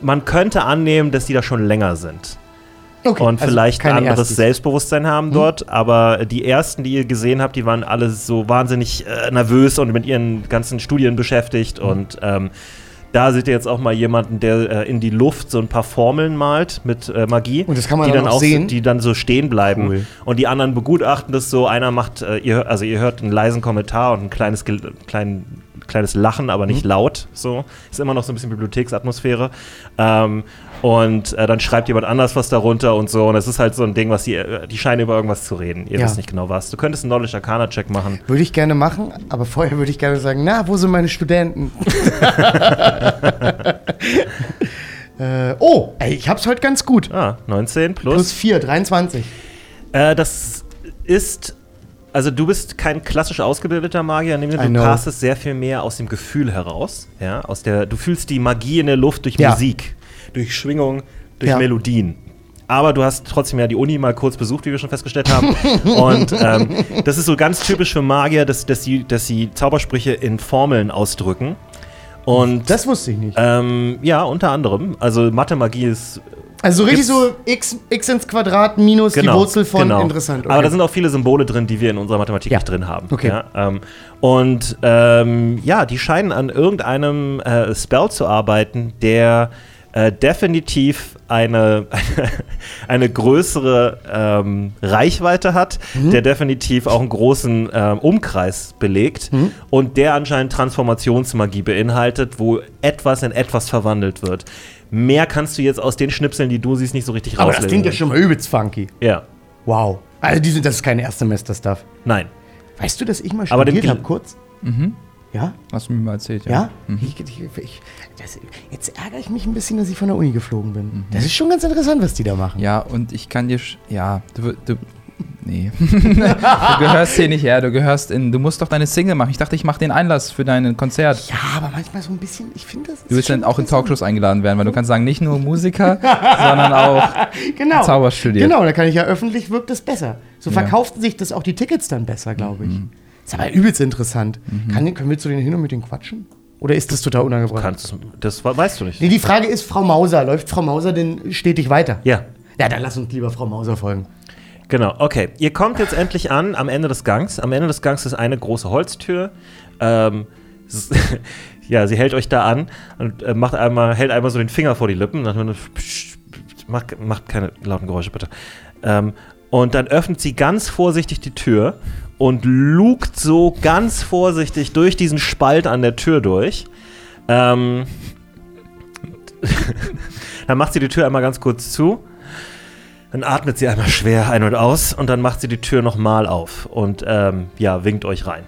man könnte annehmen, dass die da schon länger sind Okay, und also vielleicht ein keine anderes Erstis. Selbstbewusstsein haben dort. Aber die ersten, die ihr gesehen habt, die waren alle so wahnsinnig äh, nervös und mit ihren ganzen Studien beschäftigt und ähm, Da seht ihr jetzt auch mal jemanden, der äh, in die Luft so ein paar Formeln malt mit äh, Magie. Und das kann man die dann auch so- sehen? Die dann so stehen bleiben. Cool. Und die anderen begutachten das so. Einer macht, äh, ihr, also ihr hört einen leisen Kommentar und ein kleines, Gel- klein, kleines Lachen, aber Mhm. nicht laut. So ist immer noch so ein bisschen Bibliotheksatmosphäre. Ähm, und äh, dann schreibt jemand anders was darunter und so. Und es ist halt so ein Ding, was die, äh, die scheinen über irgendwas zu reden. Ihr Ja. wisst nicht genau was. Du könntest einen Knowledge Arcana Check machen. Würde ich gerne machen, aber vorher würde ich gerne sagen, na, wo sind meine Studenten? äh, oh, ey, ich hab's heute ganz gut. Ah, 19 plus. Plus 4, 23. Äh, das ist. Also du bist kein klassisch ausgebildeter Magier, nämlich du castest sehr viel mehr aus dem Gefühl heraus. Ja, aus der, du fühlst die Magie in der Luft durch Ja. Musik, durch Schwingung, durch Ja. Melodien. Aber du hast trotzdem ja die Uni mal kurz besucht, wie wir schon festgestellt haben. Und ähm, das ist so ganz typisch für Magier, dass, dass, sie, dass sie Zaubersprüche in Formeln ausdrücken. Und Das wusste ich nicht. ähm, ja, unter anderem. Also Mathe-Magie ist Also so richtig so x, x ins Quadrat minus die Wurzel von genau. interessant. Aber da sind auch viele Symbole drin, die wir in unserer Mathematik Ja. nicht drin haben. Okay. Ja, ähm, und ähm, ja, die scheinen an irgendeinem äh, Spell zu arbeiten, der äh, definitiv eine, eine, eine größere ähm, Reichweite hat, Mhm. der definitiv auch einen großen ähm, Umkreis belegt Mhm. und der anscheinend Transformationsmagie beinhaltet, wo etwas in etwas verwandelt wird. Mehr kannst du jetzt aus den Schnipseln, die du siehst, nicht so richtig aber das rauslesen. klingt ja schon mal übelst funky. Ja, Wow. Also die sind, das ist kein Erstsemester-Stuff. nein. Weißt du, dass ich mal studiert habe, kurz? Mhm. Ja? Hast du mir mal erzählt, Ja? ja. Mhm. Ich, ich, ich, das, jetzt ärgere ich mich ein bisschen, dass ich von der Uni geflogen bin. Mhm. Das ist schon ganz interessant, was die da machen. Ja, und ich kann dir. Ja, du. du nee. du gehörst hier nicht her. Du gehörst in. Du musst doch deine Single machen. Ich dachte, ich mache den Einlass für dein Konzert. Ja, aber manchmal so ein bisschen, ich finde das. Du willst dann auch in. Talkshows eingeladen werden, weil du kannst sagen, nicht nur Musiker, sondern auch Genau. Zauber studiert. Genau, da kann ich ja öffentlich, wirkt das besser. So Ja. verkauften sich das auch die Tickets dann besser, glaube ich. Mhm. Ist aber übelst interessant. Kann, können wir zu denen hin und mit denen quatschen? Oder ist das total unangebracht? Kannst, das we- weißt du nicht. Nee, die Frage ist, Frau Mauser, läuft Frau Mauser denn stetig weiter? Ja, Ja, dann lass uns lieber Frau Mauser folgen. genau. Okay, ihr kommt jetzt endlich an am Ende des Gangs. Am Ende des Gangs ist eine große Holztür. Ähm, ja, sie hält euch da an und äh, macht einmal, hält einmal so den Finger vor die Lippen. Dann macht, macht keine lauten Geräusche, bitte. Ähm, und dann öffnet sie ganz vorsichtig die Tür und lugt so ganz vorsichtig durch diesen Spalt an der Tür durch. Ähm, dann macht sie die Tür einmal ganz kurz zu. Dann atmet sie einmal schwer ein und aus und dann macht sie die Tür nochmal auf und ähm, ja, winkt euch rein.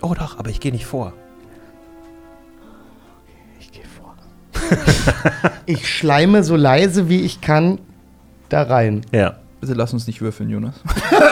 Oh doch, aber ich gehe nicht vor. ich schleime so leise wie ich kann da rein. Ja. Bitte lass uns nicht würfeln, Jonas.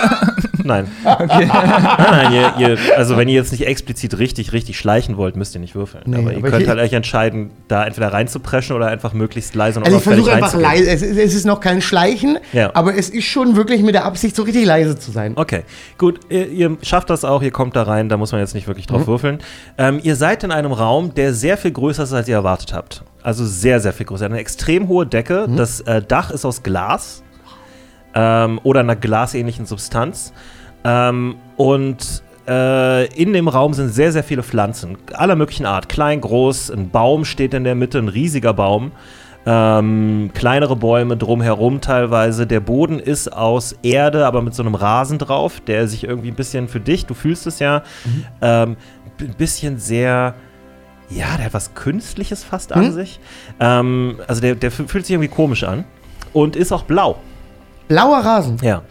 Nein. Nein, nein, ihr, ihr, also wenn ihr jetzt nicht explizit richtig, richtig schleichen wollt, müsst ihr nicht würfeln. Nee, aber ihr aber könnt halt euch entscheiden, da entweder reinzupreschen oder einfach möglichst leise und Also ich versuche einfach leise. Es ist, es ist noch kein Schleichen, Ja. aber es ist schon wirklich mit der Absicht, so richtig leise zu sein. Okay, gut, ihr, ihr schafft das auch, ihr kommt da rein, da muss man jetzt nicht wirklich Mhm. drauf würfeln. Ähm, ihr seid in einem Raum, der sehr viel größer ist, als ihr erwartet habt. Also sehr, sehr viel größer. Eine extrem hohe Decke, Mhm. das äh, Dach ist aus Glas ähm, oder einer glasähnlichen Substanz. Ähm, und äh, in dem Raum sind sehr, sehr viele Pflanzen aller möglichen Art. Klein, groß, ein Baum steht in der Mitte, ein riesiger Baum. Ähm, kleinere Bäume drumherum teilweise. Der Boden ist aus Erde, aber mit so einem Rasen drauf, der sich irgendwie ein bisschen für dich, du fühlst es ja, ähm, ein bisschen sehr, ja, der hat was Künstliches fast an Mhm. sich. Ähm, also der, der fühlt sich irgendwie komisch an und ist auch blau. Blauer Rasen. Ja.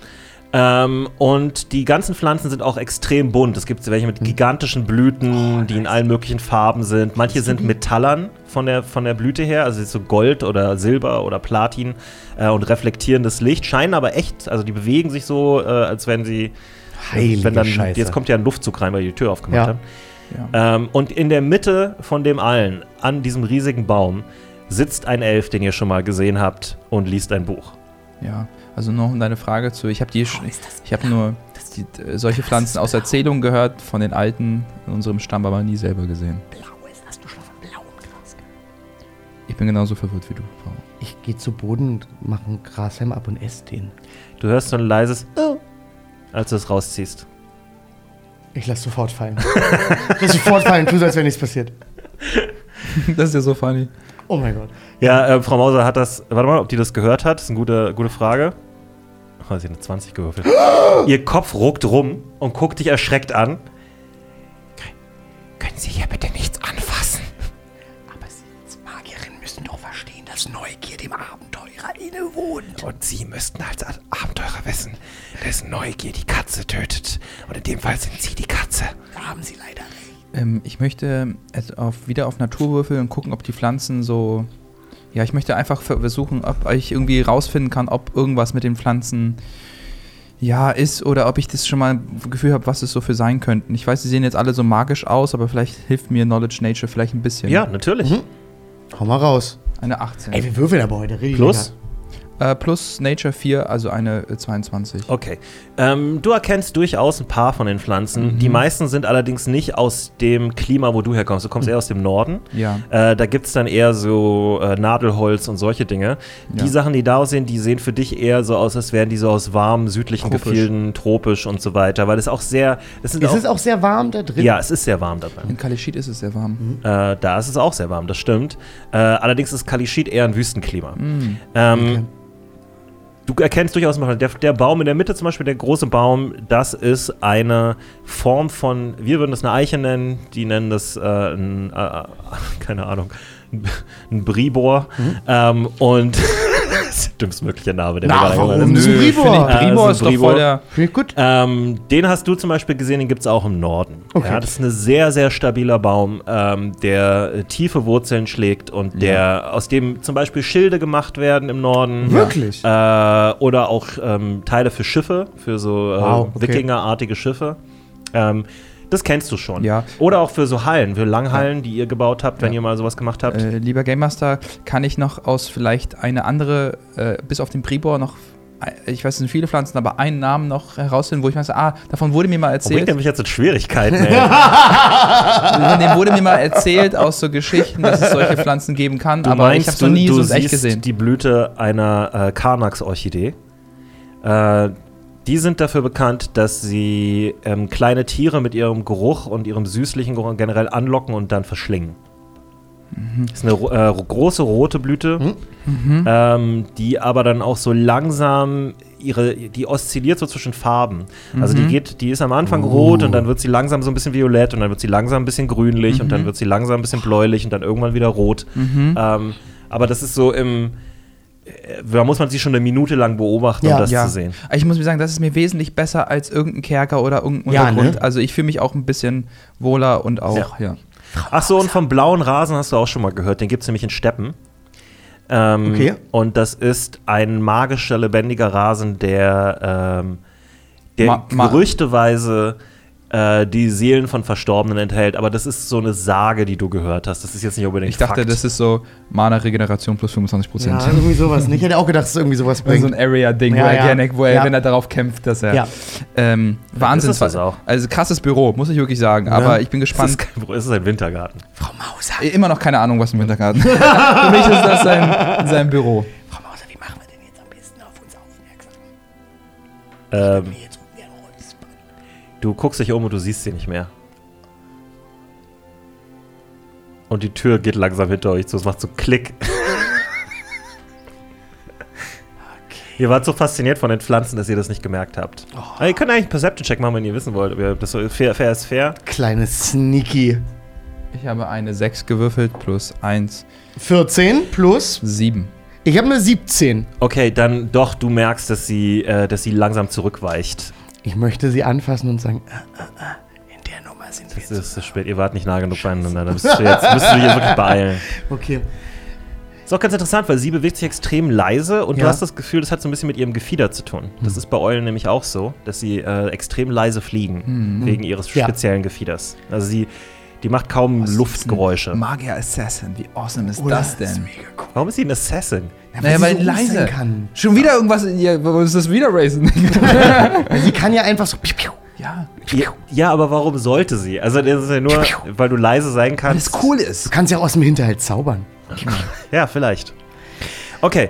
Ähm, und die ganzen Pflanzen sind auch extrem bunt. Es gibt welche mit gigantischen Blüten, die in allen möglichen Farben sind. Manche sind metallern von der, von der Blüte her, also so Gold oder Silber oder Platin äh, und reflektierendes Licht, scheinen aber echt, also die bewegen sich so, äh, als wenn sie. Heilige wenn dann, Scheiße. Jetzt kommt ja ein Luftzug rein, weil die Tür aufgemacht Ja. haben. Ja. Ähm, und in der Mitte von dem allen, an diesem riesigen Baum, sitzt ein Elf, den ihr schon mal gesehen habt, und liest ein Buch. Ja, also noch um deine Frage zu. Ich habe die, ich habe nur die, äh, solche Pflanzen aus Erzählungen gehört von den Alten in unserem Stamm, aber nie selber gesehen. Blaues, hast du schon von blauem Gras? Ich bin genauso verwirrt wie du. Paul. Ich gehe zu Boden und mache einen Grashelm ab und esse den. Du hörst so ein leises Oh, als du es rausziehst. Ich lass sofort fallen. ich lass sofort fallen, tu so, als wäre nichts passiert. Das ist ja so funny. Oh mein Gott. Ja, äh, Frau Mauser hat das. Warte mal, ob die das gehört hat. Das ist eine gute, gute Frage. Oh, sie hat eine 20 gewürfelt. Ihr Kopf ruckt rum und guckt dich erschreckt an. Können Sie hier bitte nichts anfassen? Aber Sie als Magierin müssen doch verstehen, dass Neugier dem Abenteurer innewohnt. Und Sie müssten als Abenteurer wissen, dass Neugier die Katze tötet. Und in dem Fall sind Sie die Katze. Da haben Sie leider recht. Ähm, ich möchte auf, wieder auf Natur würfeln und gucken, ob die Pflanzen so. Ja, ich möchte einfach ver- versuchen, ob ich irgendwie rausfinden kann, ob irgendwas mit den Pflanzen ja ist oder ob ich das schon mal ein Gefühl habe, was es so für sein könnten. Ich weiß, sie sehen jetzt alle so magisch aus, aber vielleicht hilft mir Knowledge Nature vielleicht ein bisschen. Ja, natürlich. Hau mal raus. Eine 18. Ey, wir würfeln aber heute richtig. Plus? Äh, plus Nature 4, also eine äh, 22. Okay. Ähm, du erkennst durchaus ein paar von den Pflanzen. Die meisten sind allerdings nicht aus dem Klima, wo du herkommst. Du kommst eher aus dem Norden. Ja. Äh, da gibt es dann eher so äh, Nadelholz und solche Dinge. Ja. Die Sachen, die da aussehen, die sehen für dich eher so aus, als wären die so aus warmen, südlichen Tropisch. Gefilden, tropisch und so weiter. Weil es auch sehr. Es sind Ist auch, es auch sehr warm da drin? ja, es ist sehr warm da drin. In Kalishit ist es sehr warm. Äh, da ist es auch sehr warm, das stimmt. Äh, allerdings ist Kalishit eher ein Wüstenklima. Mm. Ähm, Du erkennst durchaus mal, der, der Baum in der Mitte zum Beispiel, der große Baum, das ist eine Form von, wir würden das eine Eiche nennen, die nennen das, äh, ein, äh, keine Ahnung, ein Bribor. Ähm, und ist der dümmstmögliche Name, der Na, mir warum? Das ist ein Bribor. finde ich, Äh, Bribor so ist doch Bribor. voll der. Finde ich gut. Ähm, den hast du zum Beispiel gesehen, den gibt es auch im Norden. Okay. Ja, das ist ein sehr, sehr stabiler Baum, ähm, der äh, tiefe Wurzeln schlägt und der aus dem zum Beispiel Schilde gemacht werden im Norden. Wirklich? Äh, oder auch ähm, Teile für Schiffe, für so äh, Wow, okay. Wikingerartige Schiffe. Ähm, das kennst du schon. Ja. Oder auch für so Hallen, für Langhallen, die ihr gebaut habt, wenn ihr mal sowas gemacht habt. Äh, lieber Game Master, kann ich noch aus vielleicht eine andere, äh, bis auf den Bribor noch, äh, ich weiß, es sind viele Pflanzen, aber einen Namen noch herausfinden, wo ich weiß, ah, davon wurde mir mal bringt erzählt. er mich jetzt in Schwierigkeiten, ey? Von dem wurde mir mal erzählt aus so Geschichten, dass es solche Pflanzen geben kann, Du aber meinst, ich habe es noch nie du, so echt gesehen. die Blüte einer äh, Karnax-Orchidee. Äh, die sind dafür bekannt, dass sie ähm, kleine Tiere mit ihrem Geruch und ihrem süßlichen Geruch generell anlocken und dann verschlingen. Mhm. Das ist eine äh, große rote Blüte, ähm, die aber dann auch so langsam ihre, die oszilliert so zwischen Farben. Also Mhm. die geht, die ist am Anfang rot und dann wird sie langsam so ein bisschen violett und dann wird sie langsam ein bisschen grünlich und Mhm. dann wird sie langsam ein bisschen bläulich und dann irgendwann wieder rot. Ähm, aber das ist so im, da muss man sie schon eine Minute lang beobachten, Ja, um das ja. zu sehen. Ich muss mir sagen, das ist mir wesentlich besser als irgendein Kerker oder irgendein Ja, Untergrund. ne? Also ich fühle mich auch ein bisschen wohler und auch, ja. Ach so, und vom blauen Rasen hast du auch schon mal gehört. Den gibt es nämlich in Steppen. Ähm, Okay. Und das ist ein magischer, lebendiger Rasen, der, ähm, der Ma- ma- gerüchteweise äh, die Seelen von Verstorbenen enthält. Aber das ist so eine Sage, die du gehört hast. Das ist jetzt nicht unbedingt Ich dachte, Fakt. das ist so Mana-Regeneration plus 25 Prozent. Ja, irgendwie sowas. nicht. Ich hätte auch gedacht, dass es irgendwie sowas so bringt. ein Area-Ding, Ja, wo, er ja. gerne, wo er, Ja. wenn er darauf kämpft, dass er. Ja. Ähm, Wahnsinn. ist das auch. Also krasses Büro, muss ich wirklich sagen. Aber ich bin gespannt. ist, kein, es ist ein Wintergarten. Frau Mauser, Immer noch keine Ahnung, was im Wintergarten. Für mich ist das sein, sein Büro. Frau Mauser, wie machen wir denn jetzt am besten auf uns aufmerksam? Ähm, räuspern. Du guckst dich um und du siehst sie nicht mehr. Und die Tür geht langsam hinter euch zu. Es macht so Klick. Ihr wart so fasziniert von den Pflanzen, dass ihr das nicht gemerkt habt. Aber ihr könnt eigentlich einen Perception-Check machen, wenn ihr wissen wollt. Das so fair, fair ist fair. Kleines Sneaky. Ich habe eine 6 gewürfelt plus 1, 14 plus. 7. Ich habe eine 17. Okay, dann doch, du merkst, dass sie, äh, dass sie langsam zurückweicht. Ich möchte sie anfassen und sagen, In der Nummer sind wir Es ist zu spät, ihr wart nicht nah genug beieinander. Da müsstest du jetzt du dich jetzt wirklich beeilen. okay. Ist auch ganz interessant, weil sie bewegt sich extrem leise und du Ja. hast das Gefühl, das hat so ein bisschen mit ihrem Gefieder zu tun. Das ist bei Eulen nämlich auch so, dass sie äh, extrem leise fliegen, wegen ihres Ja. speziellen Gefieders. Also sie, die macht kaum Luftgeräusche. Magier Assassin, wie awesome ist Oder das denn? Warum ist sie ein Assassin? Naja, sie weil so gut leise. kann. Schon wieder irgendwas in ihr, wo ist das wieder Racing? Weil sie kann ja einfach so. Piu, piu. ja. Ja, ja, aber warum sollte sie? Also das ist ja nur, weil du leise sein Weil kannst. es cool Du ist. kannst ja aus dem Hinterhalt zaubern. Ja, vielleicht. Okay,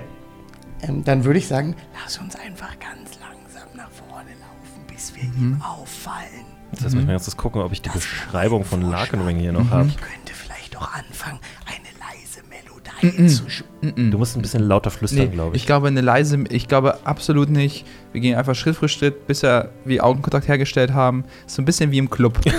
Ähm, dann würde ich sagen, Lass uns einfach ganz langsam nach vorne laufen, bis wir ihm auffallen. Jetzt lass mich mal ganz kurz gucken, ob ich die Beschreibung von Larkenring hier noch habe. Ich könnte vielleicht auch anfangen, eine leise Melodie zu spielen. Du musst ein bisschen lauter flüstern, Nee, glaube ich ich. glaube eine leise, ich glaube absolut nicht. Wir gehen einfach Schritt für Schritt, bis wir wie Augenkontakt hergestellt haben. So ein bisschen wie im Club.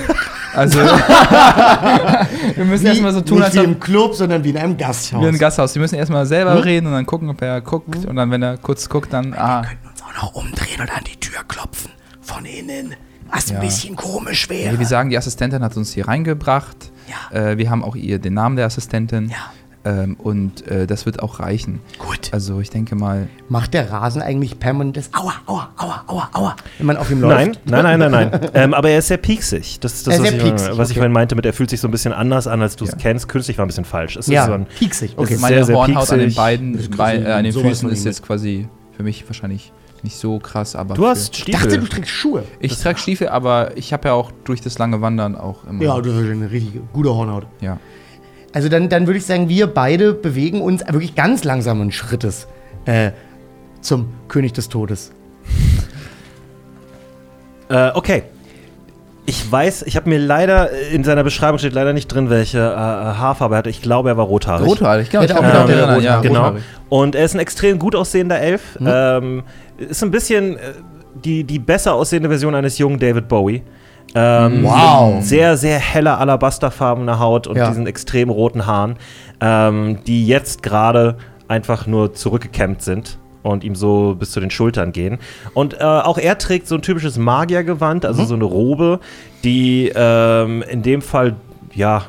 Also wir müssen erstmal so tun, nicht als wie im Club, sondern wie in einem Gasthaus. wir ein Gasthaus. Wir müssen erstmal selber Hm? reden und dann gucken, ob er guckt. Und dann, wenn er kurz guckt, dann, ah, Wir könnten uns auch noch umdrehen und an die Tür klopfen. Von innen. Was Ja. ein bisschen komisch wäre. nee, wir sagen, die Assistentin hat uns hier reingebracht. Ja. Äh, wir haben auch ihr den Namen der Assistentin. Ja. Ähm, und äh, das wird auch reichen. Gut. Also ich denke mal, Macht der Rasen eigentlich permanentes Aua, aua, aua, aua, aua. wenn man auf ihm läuft? Nein, nein, nein, nein, nein. ähm, aber er ist sehr pieksig. Das ist das, ist was, ich, pieksig, was ich okay. vorhin meinte mit, er fühlt sich so ein bisschen anders an, als du es Ja. kennst. Künstlich war ein bisschen falsch. Es Ja, ist so ein, pieksig. es Okay. ist meine sehr, sehr Hornhaut an den pieksig. beiden, bei, äh, an den Füßen ist jetzt quasi für mich wahrscheinlich nicht so krass, aber Du hast Ich dachte, Stiefel. du trägst Schuhe. Ich trage Stiefel, aber ich habe ja auch durch das lange Wandern auch immer. Ja, du hast eine richtig gute Hornhaut. ja. Also dann, dann würde ich sagen, wir beide bewegen uns wirklich ganz langsamen Schrittes äh, zum König des Todes. Äh, okay. Ich weiß, ich habe mir leider, in seiner Beschreibung steht leider nicht drin, welche äh, Haarfarbe er hatte. Ich glaube, er war rothaarig. Rothaarig, genau. Hätte Ich auch gedacht, er erinnern, ja, rothaarig. Genau. rothaarig. Und er ist ein extrem gut aussehender Elf. Mhm. Ähm, ist ein bisschen äh, die, die besser aussehende Version eines jungen David Bowie. Ähm, Wow. mit Sehr, sehr heller alabasterfarbene Haut und Ja. diesen extrem roten Haaren, ähm, die jetzt gerade einfach nur zurückgekämmt sind und ihm so bis zu den Schultern gehen. Und äh, auch er trägt so ein typisches Magiergewand, Mhm. also so eine Robe, die ähm, in dem Fall, ja,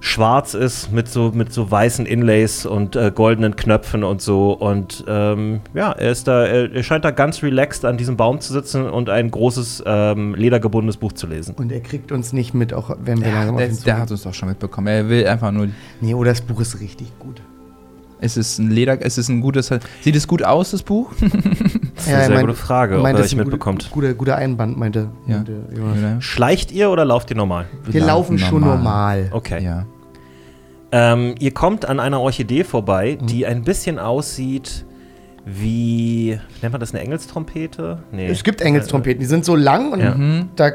schwarz ist mit so, mit so weißen Inlays und äh, goldenen Knöpfen und so. Und ähm, ja, er ist da, er, scheint da ganz relaxed an diesem Baum zu sitzen und ein großes ähm, ledergebundenes Buch zu lesen. Und er kriegt uns nicht mit, auch wenn wir Der, langsam auf der, der hat uns doch schon mitbekommen. Er will einfach nur. Nee, oder das Buch ist richtig gut. Es ist ein Leder, es ist ein gutes. Sieht es gut aus, das Buch? Das ist eine sehr gute Frage, ob meint, er ein mitbekommt. Guter, guter, guter Einband, meinte, Ja. meinte Jonas. Schleicht ihr oder lauft ihr normal? Wir laufen schon normal. Okay. Ja. Ähm, ihr kommt an einer Orchidee vorbei, Mhm. die ein bisschen aussieht wie, nennt man das eine Engelstrompete? Nee. Es gibt Engelstrompeten, die sind so lang und Ja. da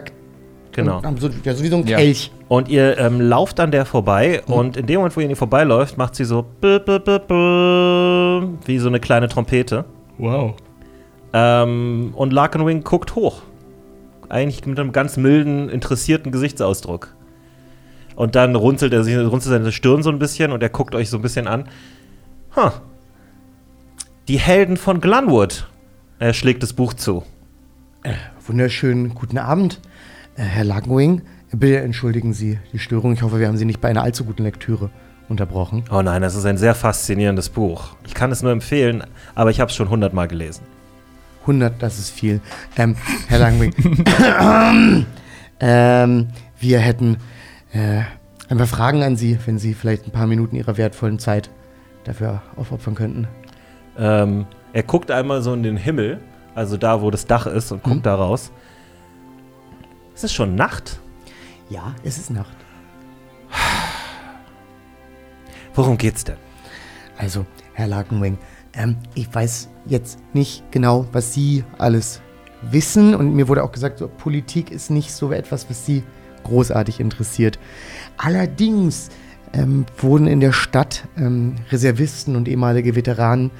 Genau. und haben so, ja, so wie so ein Ja. Kelch. Und ihr ähm, lauft an der vorbei Mhm. und in dem Moment, wo ihr an ihr vorbeiläuft, macht sie so wie so eine kleine Trompete. Wow. Ähm, und Larkenwing guckt hoch. Eigentlich mit einem ganz milden, interessierten Gesichtsausdruck. Und dann runzelt er sich, runzelt seine Stirn so ein bisschen und er guckt euch so ein bisschen an. Huh. Die Helden von Glenwood. Er schlägt das Buch zu. Wunderschönen guten Abend, äh, Herr Lagenwing. Bitte entschuldigen Sie die Störung. Ich hoffe, wir haben Sie nicht bei einer allzu guten Lektüre unterbrochen. Oh nein, das ist ein sehr faszinierendes Buch. Ich kann es nur empfehlen, aber ich habe es schon hundertmal gelesen. 100, das ist viel. Ähm, Herr Langwing, ähm, wir hätten äh, ein paar Fragen an Sie, wenn Sie vielleicht ein paar Minuten Ihrer wertvollen Zeit dafür aufopfern könnten. Ähm, er guckt einmal so in den Himmel, also da, wo das Dach ist, und guckt Mhm. da raus. Es ist schon Nacht. Ja, es ist Nacht. Worum geht's denn? Also, Herr Lakenwing, ähm, ich weiß jetzt nicht genau, was Sie alles wissen. Und mir wurde auch gesagt, so, Politik ist nicht so etwas, was Sie großartig interessiert. Allerdings ähm, wurden in der Stadt ähm, Reservisten und ehemalige Veteranen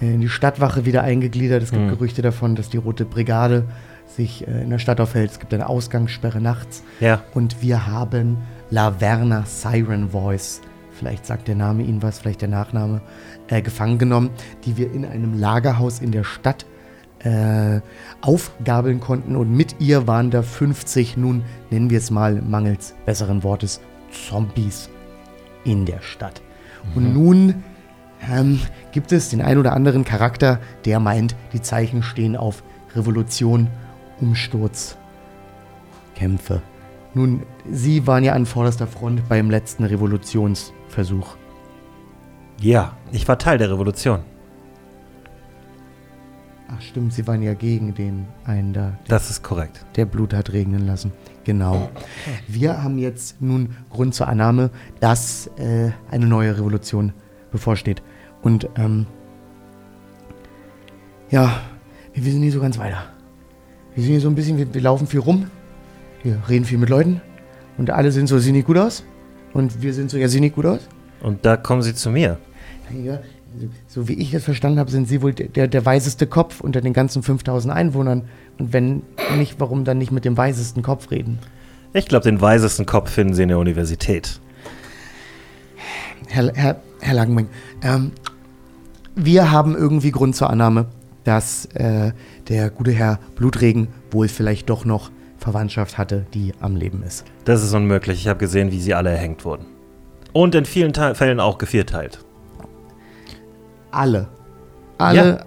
äh, in die Stadtwache wieder eingegliedert. Es gibt Mhm. Gerüchte davon, dass die Rote Brigade sich äh, in der Stadt aufhält. Es gibt eine Ausgangssperre nachts. Ja. Und wir haben Laverna Siren Voice, vielleicht sagt der Name Ihnen was, vielleicht der Nachname, äh, gefangen genommen, die wir in einem Lagerhaus in der Stadt äh, aufgabeln konnten. Und mit ihr waren da 50, nun nennen wir es mal mangels besseren Wortes, Zombies in der Stadt. Und nun ähm, gibt es den ein oder anderen Charakter, der meint, die Zeichen stehen auf Revolution, Umsturz, Kämpfe. Nun, Sie waren ja an vorderster Front beim letzten Revolutionsversuch. Ja, ich war Teil der Revolution. Ach stimmt, Sie waren ja gegen den einen da, Das ist korrekt. der Blut hat regnen lassen. Genau. Wir haben jetzt nun Grund zur Annahme, dass äh, eine neue Revolution bevorsteht. Und ähm, ja, wir wissen nicht so ganz weiter. Wir sind hier so ein bisschen, wir, wir laufen viel rum. wir reden viel mit Leuten und alle sind so, sieht nicht gut aus. Und wir sind so, ja, sieht nicht gut aus. Und da kommen sie zu mir. Ja, so wie ich das verstanden habe, sind Sie wohl der, der, weiseste Kopf unter den ganzen 5000 Einwohnern. Und wenn nicht, warum dann nicht mit dem weisesten Kopf reden? Ich glaube, den weisesten Kopf finden sie in der Universität. Herr, Herr, Herr Langenming, ähm, wir haben irgendwie Grund zur Annahme, dass äh, der gute Herr Blutregen wohl vielleicht doch noch Verwandtschaft hatte, die am Leben ist. Das ist unmöglich. Ich habe gesehen, wie sie alle erhängt wurden. Und in vielen Te Fällen auch gevierteilt. Alle. Alle,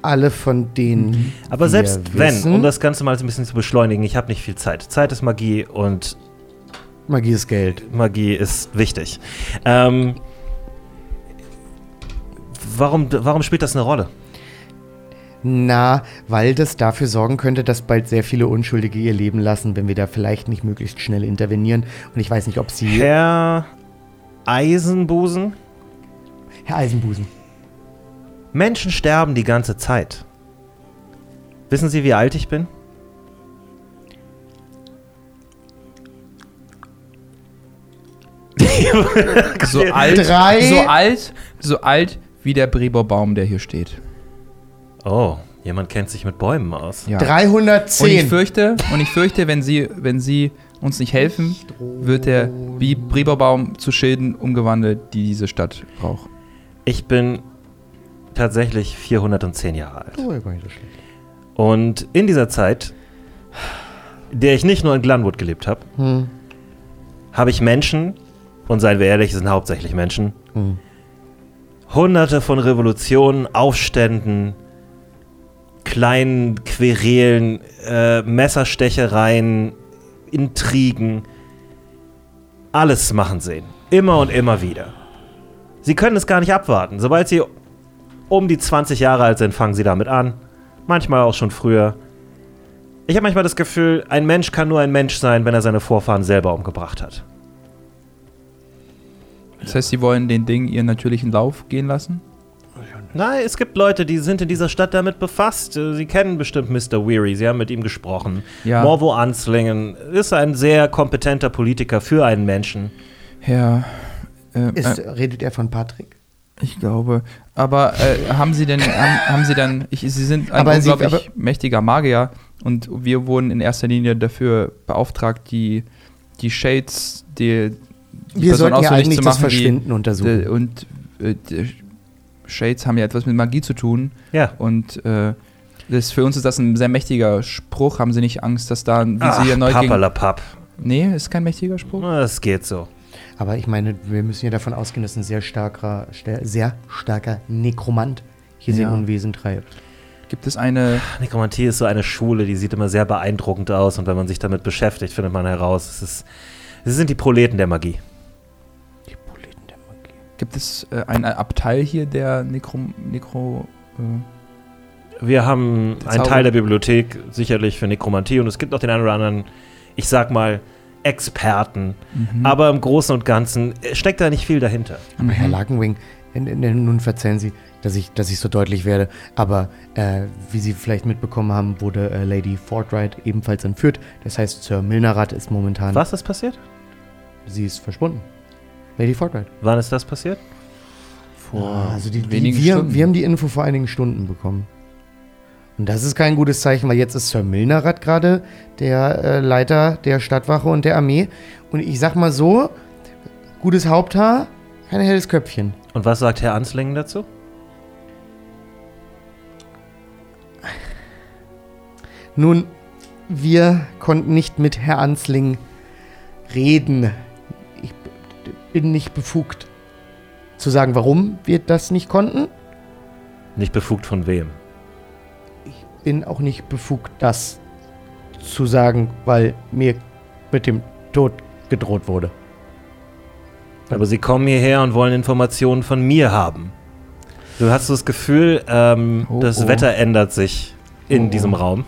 alle von denen. Aber wir selbst wenn, wissen, um das Ganze mal so ein bisschen zu beschleunigen, ich habe nicht viel Zeit. Zeit ist Magie und Magie ist Geld. Magie ist wichtig. Ähm, warum, warum spielt das eine Rolle? Na, weil das dafür sorgen könnte, dass bald sehr viele Unschuldige ihr Leben lassen, wenn wir da vielleicht nicht möglichst schnell intervenieren. Und ich weiß nicht, ob Sie. Herr Eisenbusen, Herr Eisenbusen. Menschen sterben die ganze Zeit. Wissen Sie, wie alt ich bin? So alt, Drei- so alt, so alt wie der Breberbaum, der hier steht. Oh, jemand kennt sich mit Bäumen aus. Ja. Und ich 310. fürchte, und ich fürchte, wenn Sie, wenn Sie uns nicht helfen, wird der Bi- Breberbaum zu Schilden umgewandelt, die diese Stadt braucht. Ich bin tatsächlich 410 Jahre alt. Oh, ja, gar nicht so schlecht. Und in dieser Zeit, in der ich nicht nur in Glenwood gelebt habe, Hm. habe ich Menschen, und seien wir ehrlich, es sind hauptsächlich Menschen, Hm. hunderte von Revolutionen, Aufständen, kleinen Querelen, äh, Messerstechereien, Intrigen, alles machen sehen. Immer und immer wieder. Sie können es gar nicht abwarten. Sobald sie um die 20 Jahre alt sind, fangen sie damit an. Manchmal auch schon früher. Ich habe manchmal das Gefühl, ein Mensch kann nur ein Mensch sein, wenn er seine Vorfahren selber umgebracht hat. Das heißt, Sie wollen den Ding ihren natürlichen Lauf gehen lassen? Nein, es gibt Leute, die sind in dieser Stadt damit befasst. Äh, Sie kennen bestimmt Mr. Weary, Sie haben mit ihm gesprochen. Ja. Morvo Anslingen ist ein sehr kompetenter Politiker für einen Menschen. Ja. Äh, Ist, äh, redet er von Patrick? ich glaube. Aber äh, haben Sie denn, haben, haben Sie dann, ich, Sie sind ein Aber Sie- unglaublich mächtiger Magier und wir wurden in erster Linie dafür beauftragt, die, die Shades, die, die Wir sollten ja eigentlich zu das machen, die- Verschwinden untersuchen. Äh, und äh, die Shades haben ja etwas mit Magie zu tun. Ja. Und äh, das, für uns ist das ein sehr mächtiger Spruch. Haben Sie nicht Angst, dass da, wie Ach, Sie ja neu. Papperlapapp. Nee, ist kein mächtiger Spruch. Das geht so. Aber ich meine, wir müssen ja davon ausgehen, dass ein sehr starker, sehr starker Nekromant hier Ja. sein Unwesen treibt. Gibt es eine... Nekromantie ist so eine Schule, die sieht immer sehr beeindruckend aus und wenn man sich damit beschäftigt, findet man heraus, es, ist, es sind die Proleten der Magie. Gibt es äh, ein Abteil hier der Nekro... Nekro äh, Wir haben einen Teil der Bibliothek sicherlich für Nekromantie und es gibt noch den einen oder anderen, ich sag mal, Experten. mhm. Aber im Großen und Ganzen steckt da nicht viel dahinter. Aber Herr Mhm. N- nun verzeihen Sie, dass ich, dass ich so deutlich werde, aber äh, wie Sie vielleicht mitbekommen haben, wurde äh, Lady Fortright ebenfalls entführt. Das heißt, Sir Milnerat ist momentan. Was ist passiert? Sie ist verschwunden. Lady Fortright. Wann ist das passiert? vor also die, die, wenigen wir, Stunden. wir haben die Info vor einigen Stunden bekommen. Und das ist kein gutes Zeichen, weil jetzt ist Sir Milnerat gerade der äh, Leiter der Stadtwache und der Armee. Und ich sag mal so, gutes Haupthaar, kein helles Köpfchen. Und was sagt Herr Anslingen dazu? Nun, wir konnten nicht mit Herr Ansling reden. Ich bin nicht befugt zu sagen, warum wir das nicht konnten. Nicht befugt von wem? Bin auch nicht befugt, das zu sagen, weil mir mit dem Tod gedroht wurde. Aber Sie kommen hierher und wollen Informationen von mir haben. Du hast das Gefühl, ähm, Oh, das oh. Wetter ändert sich in Oh, diesem oh. Raum.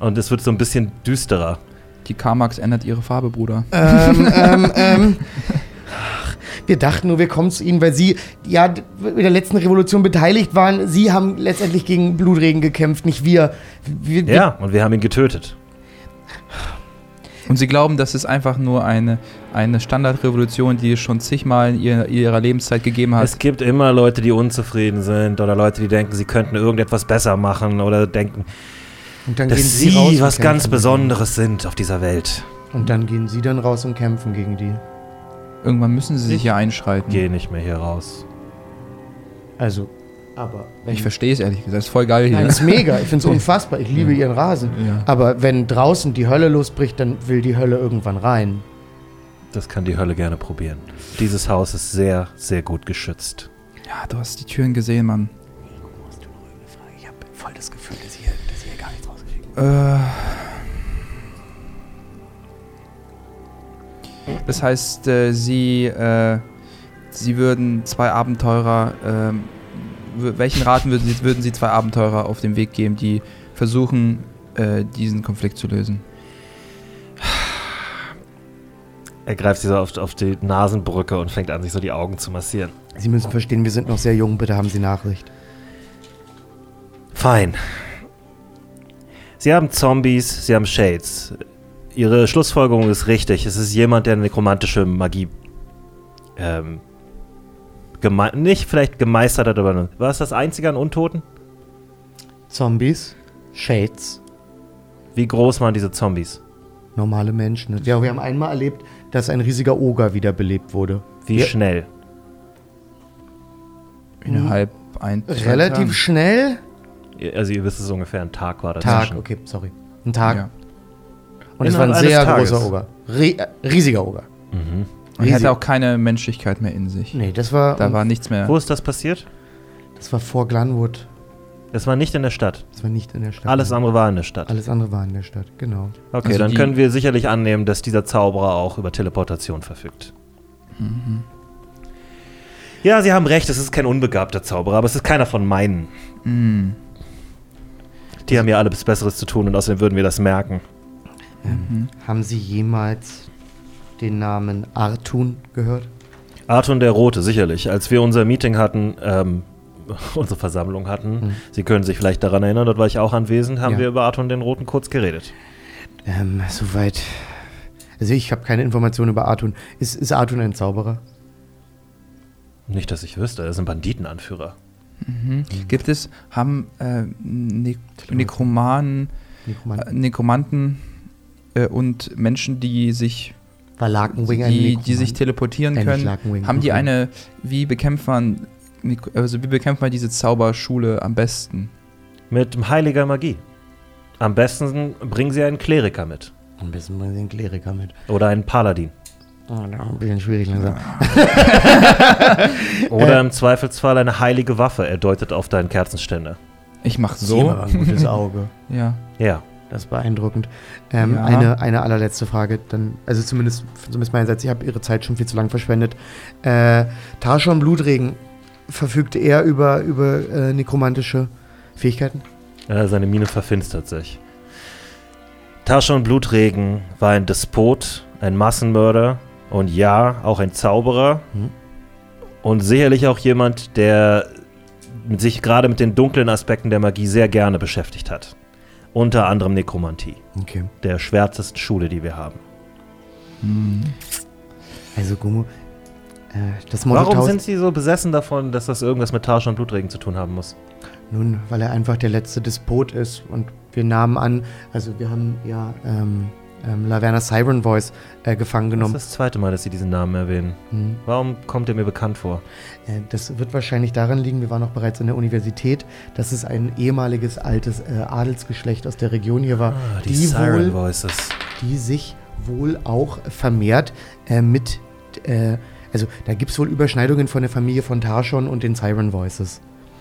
Und es wird so ein bisschen düsterer. Die Karmax ändert ihre Farbe, Bruder. ähm, ähm, ähm. Ach, Wir dachten nur, wir kommen zu Ihnen, weil Sie ja mit der letzten Revolution beteiligt waren. Sie haben letztendlich gegen Blutregen gekämpft, nicht wir. wir wir- Ja, und wir haben ihn getötet. Und sie glauben, das ist einfach nur eine, eine Standardrevolution, die es schon zigmal in ihrer, ihrer Lebenszeit gegeben hat. Es gibt immer Leute, die unzufrieden sind oder Leute, die denken, sie könnten irgendetwas besser machen oder denken, Und dann dass gehen sie raus und was ganz Besonderes sind auf dieser Welt. Und dann gehen sie dann raus und kämpfen gegen die. Irgendwann müssen sie sich Ich ja einschreiten. Geh nicht mehr hier raus. Also, aber wenn Ich verstehe es ehrlich gesagt. ist voll geil hier. Nein, ist mega. Ich finde es unfassbar. Ich liebe ihren Rasen. Ja. Aber wenn draußen die Hölle losbricht, dann will die Hölle irgendwann rein. Das kann die Hölle gerne probieren. Dieses Haus ist sehr, sehr gut geschützt. ja, du hast die Türen gesehen, Mann. Ich habe voll das Gefühl, dass hier, dass hier gar nichts rausgeschickt Äh, das heißt, äh, sie, äh, sie würden zwei Abenteurer, ähm, welchen Raten würden sie, würden sie zwei Abenteurer auf den Weg geben, die versuchen, äh, diesen Konflikt zu lösen? Er greift sie so auf, auf die Nasenbrücke und fängt an, sich so die Augen zu massieren. Sie müssen verstehen, wir sind noch sehr jung. Bitte haben Sie Nachricht. Fein. Sie haben Zombies, sie haben Shades. Ihre Schlussfolgerung ist richtig. Es ist jemand, der nekromantische Magie ähm, geme nicht vielleicht gemeistert hat, aber war es das einzige an Untoten? Zombies, Shades, Wie groß waren diese Zombies? normale Menschen. Ja, wir haben einmal erlebt, dass ein riesiger Oger wiederbelebt wurde. Wie Ja. schnell? Innerhalb ein zwei Relativ Tagen. schnell. Also ihr wisst es ungefähr, ein Tag war Tag, dazwischen. okay, sorry. Ein Tag. Ja. Und es war ein sehr Tages. großer Oger. Äh, riesiger Oger. Mhm. Und er hatte auch keine Menschlichkeit mehr in sich. Nee, das war, Da war nichts mehr. Wo ist das passiert? das war vor Glanwood. Das war nicht in der Stadt. Das war nicht in der Stadt. Alles andere war in der Stadt. Alles andere war in der Stadt, genau. Okay, Also dann können wir sicherlich annehmen, dass dieser Zauberer auch über Teleportation verfügt. Mhm. Ja, Sie haben recht, es ist kein unbegabter Zauberer, aber es ist keiner von meinen. Mm. Die haben ja alles Besseres zu tun und außerdem würden wir das merken. Mhm. Haben Sie jemals den Namen Artun gehört? Arthur der Rote, sicherlich. Als wir unser Meeting hatten, ähm, unsere Versammlung hatten, Mhm. Sie können sich vielleicht daran erinnern, dort war ich auch anwesend, haben Ja. wir über Arthur den Roten kurz geredet. Ähm, soweit. Also ich habe keine Informationen über Artun. Ist, ist Artun ein Zauberer? Nicht, dass ich wüsste, er ist ein Banditenanführer. Mhm. Gibt es, haben äh, ne Nekromanen, Nekromant. äh, Nekromanten äh, und Menschen, die sich, die, die sich teleportieren Äh, können, haben die eine, wie bekämpft man, also wie bekämpft man diese Zauberschule am besten? Mit heiliger Magie. Am besten bringen Sie einen Kleriker mit. Am besten bringen Sie einen Kleriker mit. Oder einen Paladin. Oh, da ein bisschen schwierig langsam. Oder im Zweifelsfall eine heilige Waffe. Er deutet auf deinen Kerzenständer. Ich mach so. ein gutes Auge. Ja. Ja. Das ist beeindruckend. Ähm, Ja. eine, eine allerletzte Frage, dann, also zumindest, zumindest meinerseits, ich habe Ihre Zeit schon viel zu lang verschwendet. Äh, Tarshon Blutregen, verfügte er über, über äh, nekromantische Fähigkeiten? Äh, seine Miene verfinstert sich. Tarschon Blutregen war ein Despot, ein Massenmörder und ja, auch ein Zauberer. Mhm. Und sicherlich auch jemand, der sich gerade mit den dunklen Aspekten der Magie sehr gerne beschäftigt hat. Unter anderem Nekromantie, Okay. der schwärzesten Schule, die wir haben. Hm. Also Gummo, äh, das Motto Warum sind Sie so besessen davon, dass das irgendwas mit Tarschon Blutregen zu tun haben muss? Nun, weil er einfach der letzte Despot ist und wir nahmen an, also wir haben ja ähm, ähm, Laverna Siren Voice äh, gefangen Das genommen. ist das zweite Mal, dass Sie diesen Namen erwähnen. Hm. Warum kommt er mir bekannt vor? Äh, Das wird wahrscheinlich daran liegen, wir waren auch bereits in der Universität, dass es ein ehemaliges altes äh, Adelsgeschlecht aus der Region hier war, Ah, die, die Siren wohl- Voices. die sich wohl auch vermehrt äh, mit, äh, also da gibt es wohl Überschneidungen von der Familie von Tarshon und den Siren Voices.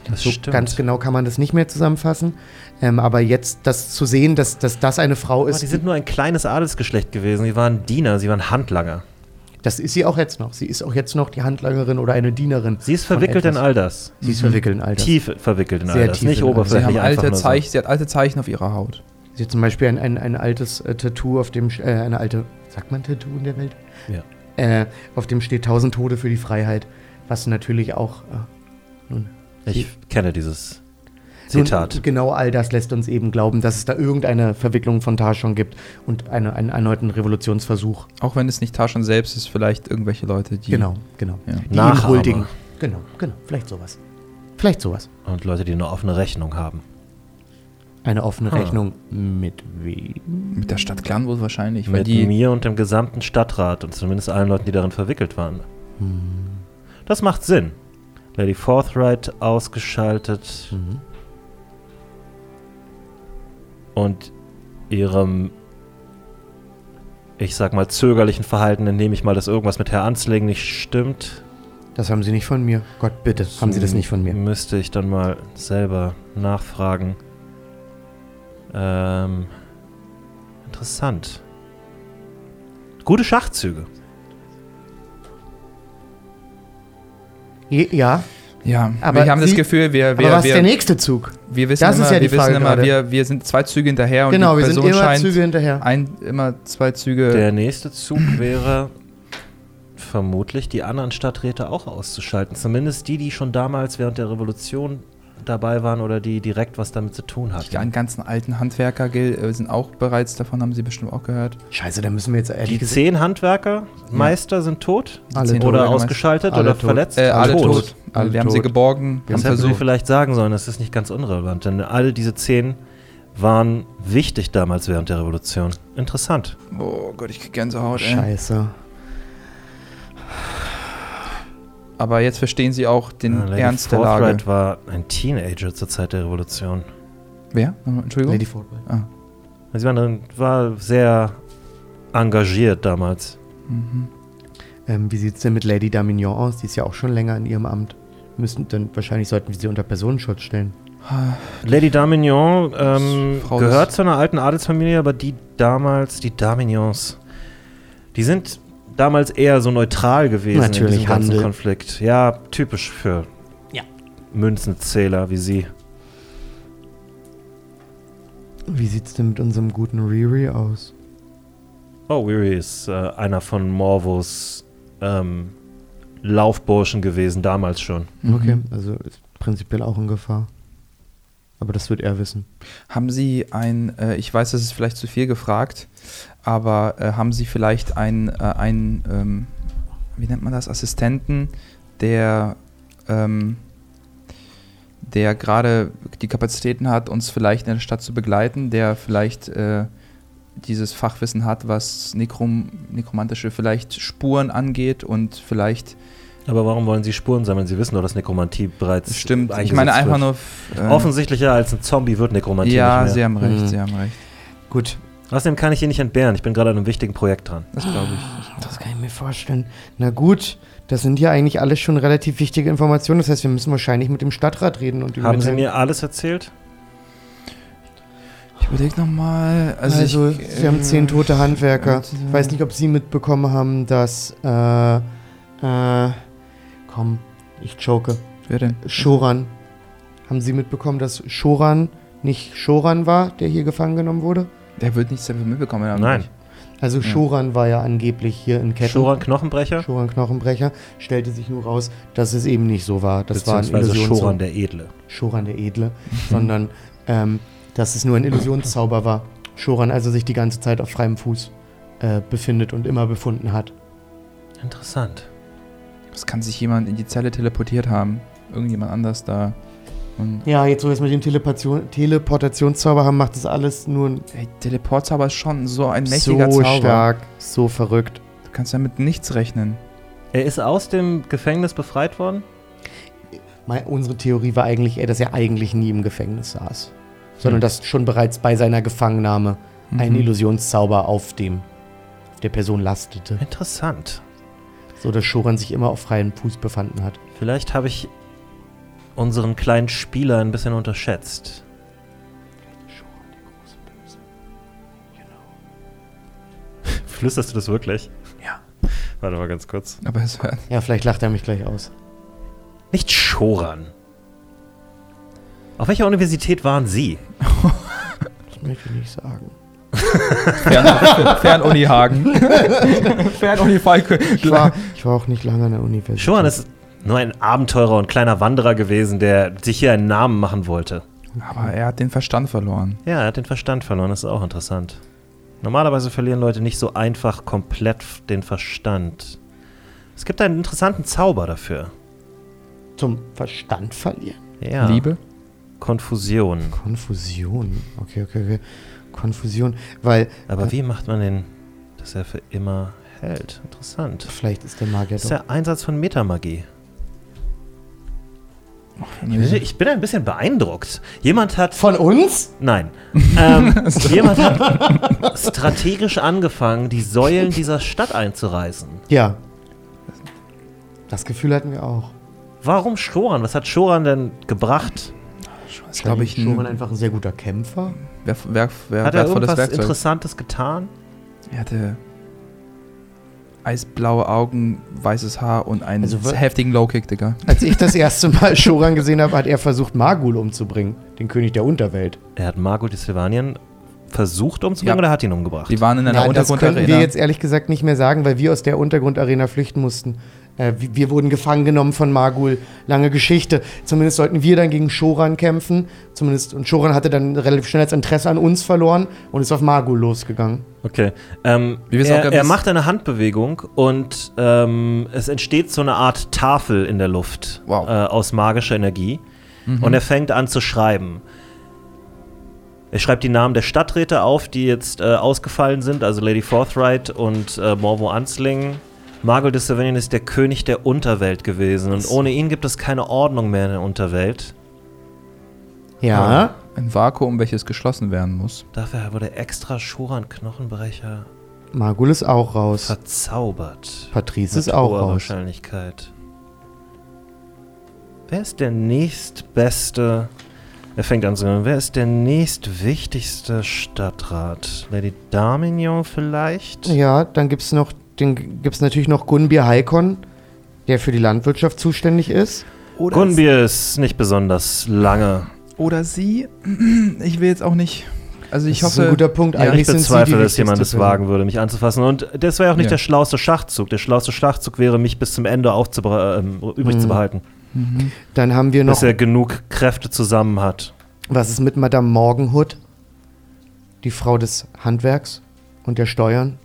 Das so stimmt. ganz genau kann man das nicht mehr zusammenfassen. Ähm, aber jetzt das zu sehen, dass, dass das eine Frau Aber ist, die sind nur ein kleines Adelsgeschlecht gewesen. Sie waren Diener, sie waren Handlanger. Das ist sie auch jetzt noch. Sie ist auch jetzt noch die Handlangerin oder eine Dienerin. Sie ist verwickelt in all das. Sie ist Mhm. verwickelt in all das. Tief verwickelt in Sehr all das. tief Nicht. Sie, oberflächlich einfach alte nur so. Zeichen, sie hat alte Zeichen auf ihrer Haut. Sie hat zum Beispiel ein, ein, ein altes äh, Tattoo auf dem, äh, eine alte, sagt man Tattoo in der Welt? Ja. Äh, auf dem steht 1000 Tode für die Freiheit, was natürlich auch, äh, nun, Ich kenne dieses. Zitat. Nun, genau all das lässt uns eben glauben, dass es da irgendeine Verwicklung von Tarschon gibt und eine, einen erneuten Revolutionsversuch. Auch wenn es nicht Tarschon selbst ist, vielleicht irgendwelche Leute, die. Genau, genau. Ja. Die huldigen. Genau, genau. Vielleicht sowas. Vielleicht sowas. Und Leute, die eine offene Rechnung haben. Eine offene Ah. Rechnung mit wem? Mit der Stadt Glanwood wahrscheinlich. Mit die, mir und dem gesamten Stadtrat und zumindest allen Leuten, die darin verwickelt waren. Hm. Das macht Sinn. Lady Forthright ausgeschaltet Mhm. Und ihrem, ich sag mal, zögerlichen Verhalten entnehme ich mal, dass irgendwas mit Herr Ansling nicht stimmt. Das haben Sie nicht von mir. Gott, bitte, haben Sie das nicht von mir. Müsste ich dann mal selber nachfragen. Ähm, interessant. Gute Schachzüge. Ja, ja, Aber wir haben das Sie- Gefühl, wir, aber wir, was ist der wir, nächste Zug? wir wissen Das immer, ist ja die wir, wissen Frage immer gerade. wir, wir sind zwei Züge hinterher und Genau, die wir sind immer scheint Züge hinterher. ein, immer zwei Züge. Der nächste Zug wäre vermutlich die anderen Stadträte auch auszuschalten. Zumindest die, die schon damals während der Revolution dabei waren oder die direkt was damit zu tun die hatten. ganzen alten Handwerker äh, sind auch bereits davon, haben Sie bestimmt auch gehört. Scheiße, da müssen wir jetzt ehrlich Die zehn Handwerker, Meister sind tot Alle tot. oder Bürgermeister. ausgeschaltet Alle oder tot. verletzt. Äh, alle tot. Alle wir haben sie tot. geborgen, Das haben hätten Sie vielleicht sagen sollen, das ist nicht ganz unrelevant, denn all diese zehn waren wichtig damals während der Revolution. Interessant. Oh Gott, ich krieg Gänsehaut, ey. Aber jetzt verstehen Sie auch den Ah, Lady Ernst der Lage. war ein Teenager zur Zeit der Revolution. Wer? Entschuldigung? Lady Fortwell. ah. Sie war, dann- war sehr engagiert damals. Mhm. Ähm, wie sieht es denn mit Lady Damignon aus? Die ist ja auch schon länger in ihrem Amt. Müssen dann wahrscheinlich sollten wir sie unter Personenschutz stellen. Lady Damignon ähm, gehört zu einer alten Adelsfamilie, aber die damals, die Damignons, die sind damals eher so neutral gewesen Natürlich, in diesem ganzen Handel. Konflikt. Ja, typisch für Ja. Münzenzähler wie sie. Wie sieht's denn mit unserem guten Riri aus? Oh, Weary ist äh, einer von Morvos ähm, Laufburschen gewesen, damals schon. Mhm. Okay, also ist prinzipiell auch in Gefahr. Aber das wird er wissen. Haben Sie ein, äh, ich weiß, das ist vielleicht zu viel gefragt, aber äh, haben Sie vielleicht einen, äh, einen ähm, wie nennt man das, Assistenten, der, ähm, der gerade die Kapazitäten hat, uns vielleicht in der Stadt zu begleiten, der vielleicht äh, dieses Fachwissen hat, was Nekrom nekromantische vielleicht Spuren angeht und vielleicht Aber warum wollen sie Spuren sammeln? Sie wissen doch, dass Nekromantie bereits stimmt. Ich meine einfach wird. nur äh, Offensichtlicher als ein Zombie wird Nekromantie Ja, nicht Sie haben recht, Mhm. Sie haben recht. Gut, Außerdem kann ich ihn nicht entbehren. Ich bin gerade an einem wichtigen Projekt dran. Das glaube ich. das kann ich mir vorstellen. Na gut, das sind ja eigentlich alles schon relativ wichtige Informationen. Das heißt, wir müssen wahrscheinlich mit dem Stadtrat reden und Haben Sie mir alles erzählt? Ich überlege nochmal. Also, Also, ich, Sie haben zehn tote Handwerker. äh, Ich weiß nicht, ob Sie mitbekommen haben, dass, äh, äh, komm, ich choke. Wer denn? Shoran. Haben Sie mitbekommen, dass Shoran nicht Shoran war, der hier gefangen genommen wurde? Der wird nichts davon mitbekommen haben. Nein. Also Ja. Shoran war ja angeblich hier in Ketten. Schoran Knochenbrecher? Shoran Knochenbrecher. Stellte sich nur raus, dass es eben nicht so war. Das war ein Beziehungsweise Illusions Schoran der Edle. Shoran der Edle, sondern ähm, dass es nur ein Illusionszauber war. Shoran also sich die ganze Zeit auf freiem Fuß äh, befindet und immer befunden hat. Interessant. Es kann sich jemand in die Zelle teleportiert haben. Irgendjemand anders da. Und Ja, jetzt wo wir es mit dem Telepation Teleportationszauber haben, macht das alles nur ein ey, Teleportzauber ist schon so ein mächtiger so Zauber. stark, so verrückt. Du kannst damit nichts rechnen. Er ist aus dem Gefängnis befreit worden? Mei- Unsere Theorie war eigentlich, eher, dass er eigentlich nie im Gefängnis saß, sondern Hm. dass schon bereits bei seiner Gefangennahme ein Mhm. Illusionszauber auf dem auf der Person lastete, Interessant. so dass Shoran sich immer auf freiem Fuß befanden hat. Vielleicht habe ich unseren kleinen Spieler ein bisschen unterschätzt. Flüsterst du das wirklich? Ja. Warte mal ganz kurz. Aber es war, Ja, vielleicht lacht er mich gleich aus. Nicht Schoran. Auf welcher Universität waren Sie? Das möchte ich nicht sagen. Fern, Fernuni Hagen. Fernuni Falke. Ich war, ich war auch nicht lange an der Universität. Schoran ist nur ein Abenteurer und kleiner Wanderer gewesen, der sich hier einen Namen machen wollte. Aber er hat den Verstand verloren. Ja, er hat den Verstand verloren, das ist auch interessant. Normalerweise verlieren Leute nicht so einfach komplett den Verstand. Es gibt einen interessanten Zauber dafür. Zum Verstand verlieren. Ja. Liebe? Konfusion. Konfusion. Okay, okay, okay. Konfusion. Weil Aber wie macht man den, dass er für immer hält? Interessant. vielleicht ist der Magier Das ist der Einsatz von Metamagie. Ich bin ein bisschen beeindruckt. Jemand hat. Von uns? Nein. Ähm, jemand hat strategisch angefangen, die Säulen dieser Stadt einzureißen. Ja. Das Gefühl hatten wir auch. Warum Shoran? Was hat Shoran denn gebracht? Das ist, glaube ich, ein einfach ein sehr guter Kämpfer. werf, werf, werf, Hat er irgendwas Werkzeug. Interessantes getan? Er hatte eisblaue Augen, weißes Haar und einen Also heftigen Low-Kick, Digga. Als ich das erste Mal Shoran gesehen habe, hat er versucht, Magul umzubringen. Den König der Unterwelt. Er hat Margot die Silvanien versucht umzubringen Ja. oder hat ihn umgebracht? Die waren in einer Nein, das könnten wir Untergrundarena. jetzt ehrlich gesagt nicht mehr sagen, weil wir aus der Untergrundarena flüchten mussten. Äh, wir, wir wurden gefangen genommen von Magul. Lange Geschichte. Zumindest sollten wir dann gegen Shoran kämpfen. Zumindest, und Shoran hatte dann relativ schnell das Interesse an uns verloren und ist auf Magul losgegangen. Okay. Ähm, er, er macht eine Handbewegung und ähm, es entsteht so eine Art Tafel in der Luft Wow. äh, aus magischer Energie. Mhm. Und er fängt an zu schreiben. Er schreibt die Namen der Stadträte auf, die jetzt äh, ausgefallen sind, also Lady Forthright und äh, Morvo Ansling. Margot de Savinian ist der König der Unterwelt gewesen und ohne ihn gibt es keine Ordnung mehr in der Unterwelt. Ja. Ein Vakuum, welches geschlossen werden muss. Dafür wurde extra Shoran Knochenbrecher Magul ist auch raus. verzaubert. Patrice ist Mit auch hoher raus. Wahrscheinlichkeit. Wer ist der nächstbeste? Er fängt an zu sagen, wer ist der nächstwichtigste Stadtrat? Lady Darmignon vielleicht? Ja, dann gibt es noch, den gibt's natürlich noch Gunbir Haikon, der für die Landwirtschaft zuständig ist. Oder, Gunbir ist nicht besonders lange. oder sie. Ich will jetzt auch nicht. Also ich das ist hoffe. ein guter Punkt. ja, Eigentlich Ich sind sie die bezweifle, dass jemand es wagen würde, mich anzufassen. Und das wäre auch nicht Ja. der schlauste Schachzug. Der schlauste Schachzug wäre, mich bis zum Ende aufzubere- ähm, übrig Mhm. zu behalten. Mhm. Dann haben wir noch, Bis er genug Kräfte zusammen hat. was ist mit Madame Morgenhood? Die Frau des Handwerks und der Steuern.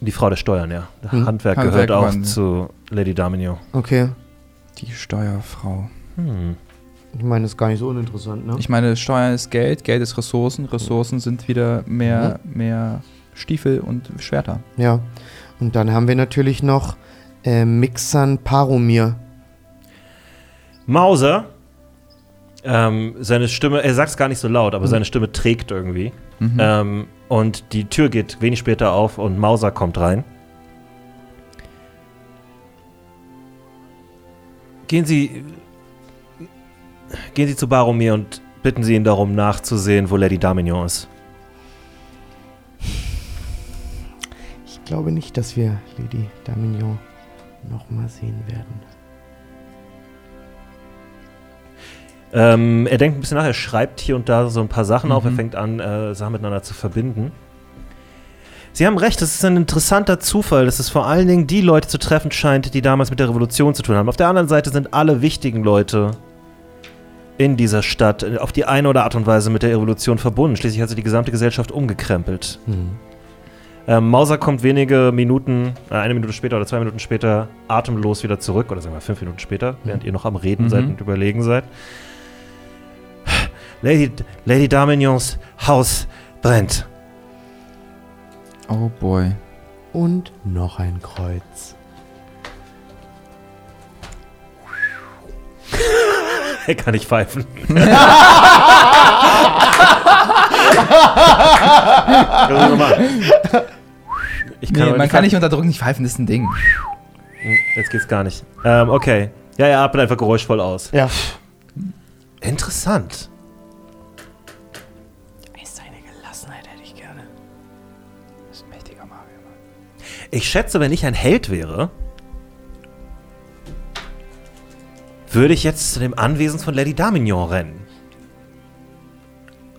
Die Frau der Steuern, ja. Hm. Handwerk, Handwerk gehört auch zu Lady Darmignon. Okay. Die Steuerfrau. Hm. Ich meine, das ist gar nicht so uninteressant, ne? Ich meine, Steuern ist Geld, Geld ist Ressourcen, Ressourcen sind wieder mehr, mehr Stiefel und Schwerter. Ja. Und dann haben wir natürlich noch äh, Mixan Paromir. Mauser, ähm, seine Stimme, er sagt es gar nicht so laut, aber Mhm. seine Stimme trägt irgendwie. Mhm. Ähm, und die Tür geht wenig später auf und Mauser kommt rein. Gehen Sie. Gehen Sie zu Baromir und bitten Sie ihn darum nachzusehen, wo Lady Darmignon ist. Ich glaube nicht, dass wir Lady Damignon nochmal sehen werden. Ähm, er denkt ein bisschen nach, er schreibt hier und da so ein paar Sachen auf, er Mhm. fängt an, äh, Sachen miteinander zu verbinden. Sie haben recht, es ist ein interessanter Zufall, dass es vor allen Dingen die Leute zu treffen scheint, die damals mit der Revolution zu tun haben. Auf der anderen Seite sind alle wichtigen Leute in dieser Stadt auf die eine oder Art und Weise mit der Revolution verbunden. Schließlich hat sie die gesamte Gesellschaft umgekrempelt. Hm. Ähm, Mauser kommt wenige Minuten, äh, eine Minute später oder zwei Minuten später atemlos wieder zurück, oder sagen wir fünf Minuten später, während ihr noch am Reden Mhm. seid und überlegen seid. Lady, Lady Darmignons Haus brennt. Oh boy. Und noch ein Kreuz. Er kann nicht pfeifen. ich kann Nee, man kann nicht unterdrücken, nicht pfeifen, das ist ein Ding. Jetzt geht's gar nicht. Ähm, okay. Ja, er atmet einfach geräuschvoll aus. Ja. Interessant. Ich schätze, wenn ich ein Held wäre, würde ich jetzt zu dem Anwesen von Lady Darmignon rennen.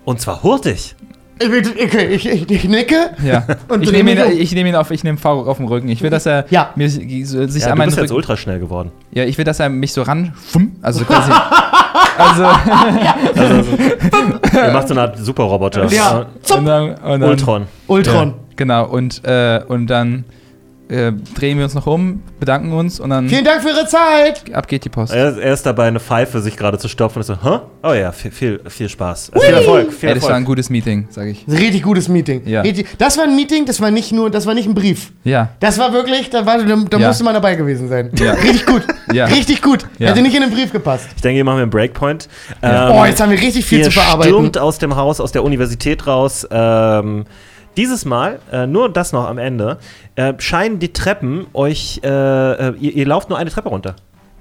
Und zwar hurtig. Ich, okay, ich, ich, ich nicke. Ja. Und ich nehme ihn, um. ich nehme ihn auf, ich nehme V auf den Rücken. Ich will, dass er Ja. mir sich Ja, an du meinen bist jetzt Rücken. ultra schnell geworden. Ja, ich will, dass er mich so ran. Also quasi. Also, Ihr macht so eine Art Superroboter. Ja. und dann, und dann, Ultron. Ultron. Ja, genau, und, äh, und dann äh, drehen wir uns noch um, bedanken uns und dann Vielen Dank für Ihre Zeit. ab geht die Post. Er, ist- er ist dabei, eine Pfeife sich gerade zu stopfen und ist so, hä? Oh ja, viel, viel, viel Spaß. Äh, Viel Erfolg, viel Ey, das war ein gutes Meeting, sag ich. Richtig gutes Meeting. Ja. Das war ein Meeting, das war nicht nur, das war nicht ein Brief. Ja, Das war wirklich, da, war, da, da Ja. musste man dabei gewesen sein. Ja. Richtig gut. Ja. Richtig gut. Ja. Hätte nicht in den Brief gepasst. Ich denke, hier machen wir einen Breakpoint. Ja. Ähm, oh, jetzt haben wir richtig viel zu verarbeiten. stürmt aus dem Haus, aus der Universität raus. Ähm, dieses Mal, äh, nur das noch am Ende, äh, scheinen die Treppen euch, äh, äh, ihr, ihr lauft nur eine Treppe runter.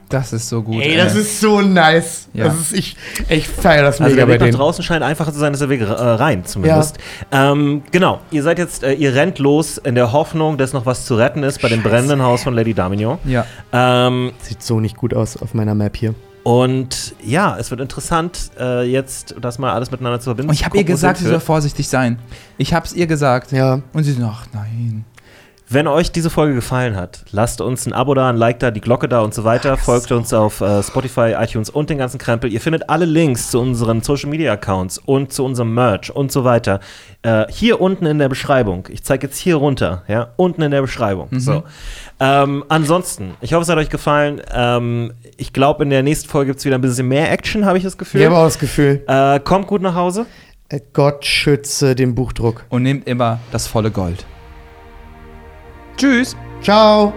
das ist so gut. Ey, das ey. ist so nice. Ja. Das ist, ich, ich feiere das Also mega der bei Weg nach denen. draußen scheint einfacher zu sein als der Weg äh, rein, zumindest. Ähm, genau, ihr seid jetzt, äh, ihr rennt los in der Hoffnung, dass noch was zu retten ist bei dem brennenden Haus von Lady Damignon. Ja, Ähm, Sieht so nicht gut aus auf meiner Map hier. Und ja, es wird interessant, äh, jetzt das mal alles miteinander zu verbinden. und ich habe ihr es gesagt, sie soll vorsichtig sein. Ich hab's ihr gesagt. Ja. Und sie so, ach nein. Wenn euch diese Folge gefallen hat, lasst uns ein Abo da, ein Like da, die Glocke da und so weiter. Folgt uns auf äh, Spotify, iTunes und den ganzen Krempel. Ihr findet alle Links zu unseren Social Media Accounts und zu unserem Merch und so weiter äh, hier unten in der Beschreibung. Ich zeige jetzt hier runter, ja, unten in der Beschreibung. So. Ähm, ansonsten, ich hoffe, es hat euch gefallen. Ähm, ich glaube, in der nächsten Folge gibt es wieder ein bisschen mehr Action, habe ich das Gefühl. Ich habe auch das Gefühl, Äh, kommt gut nach Hause. äh, Gott schütze den Buchdruck. Und nehmt immer das volle Gold. Tschüss. Ciao.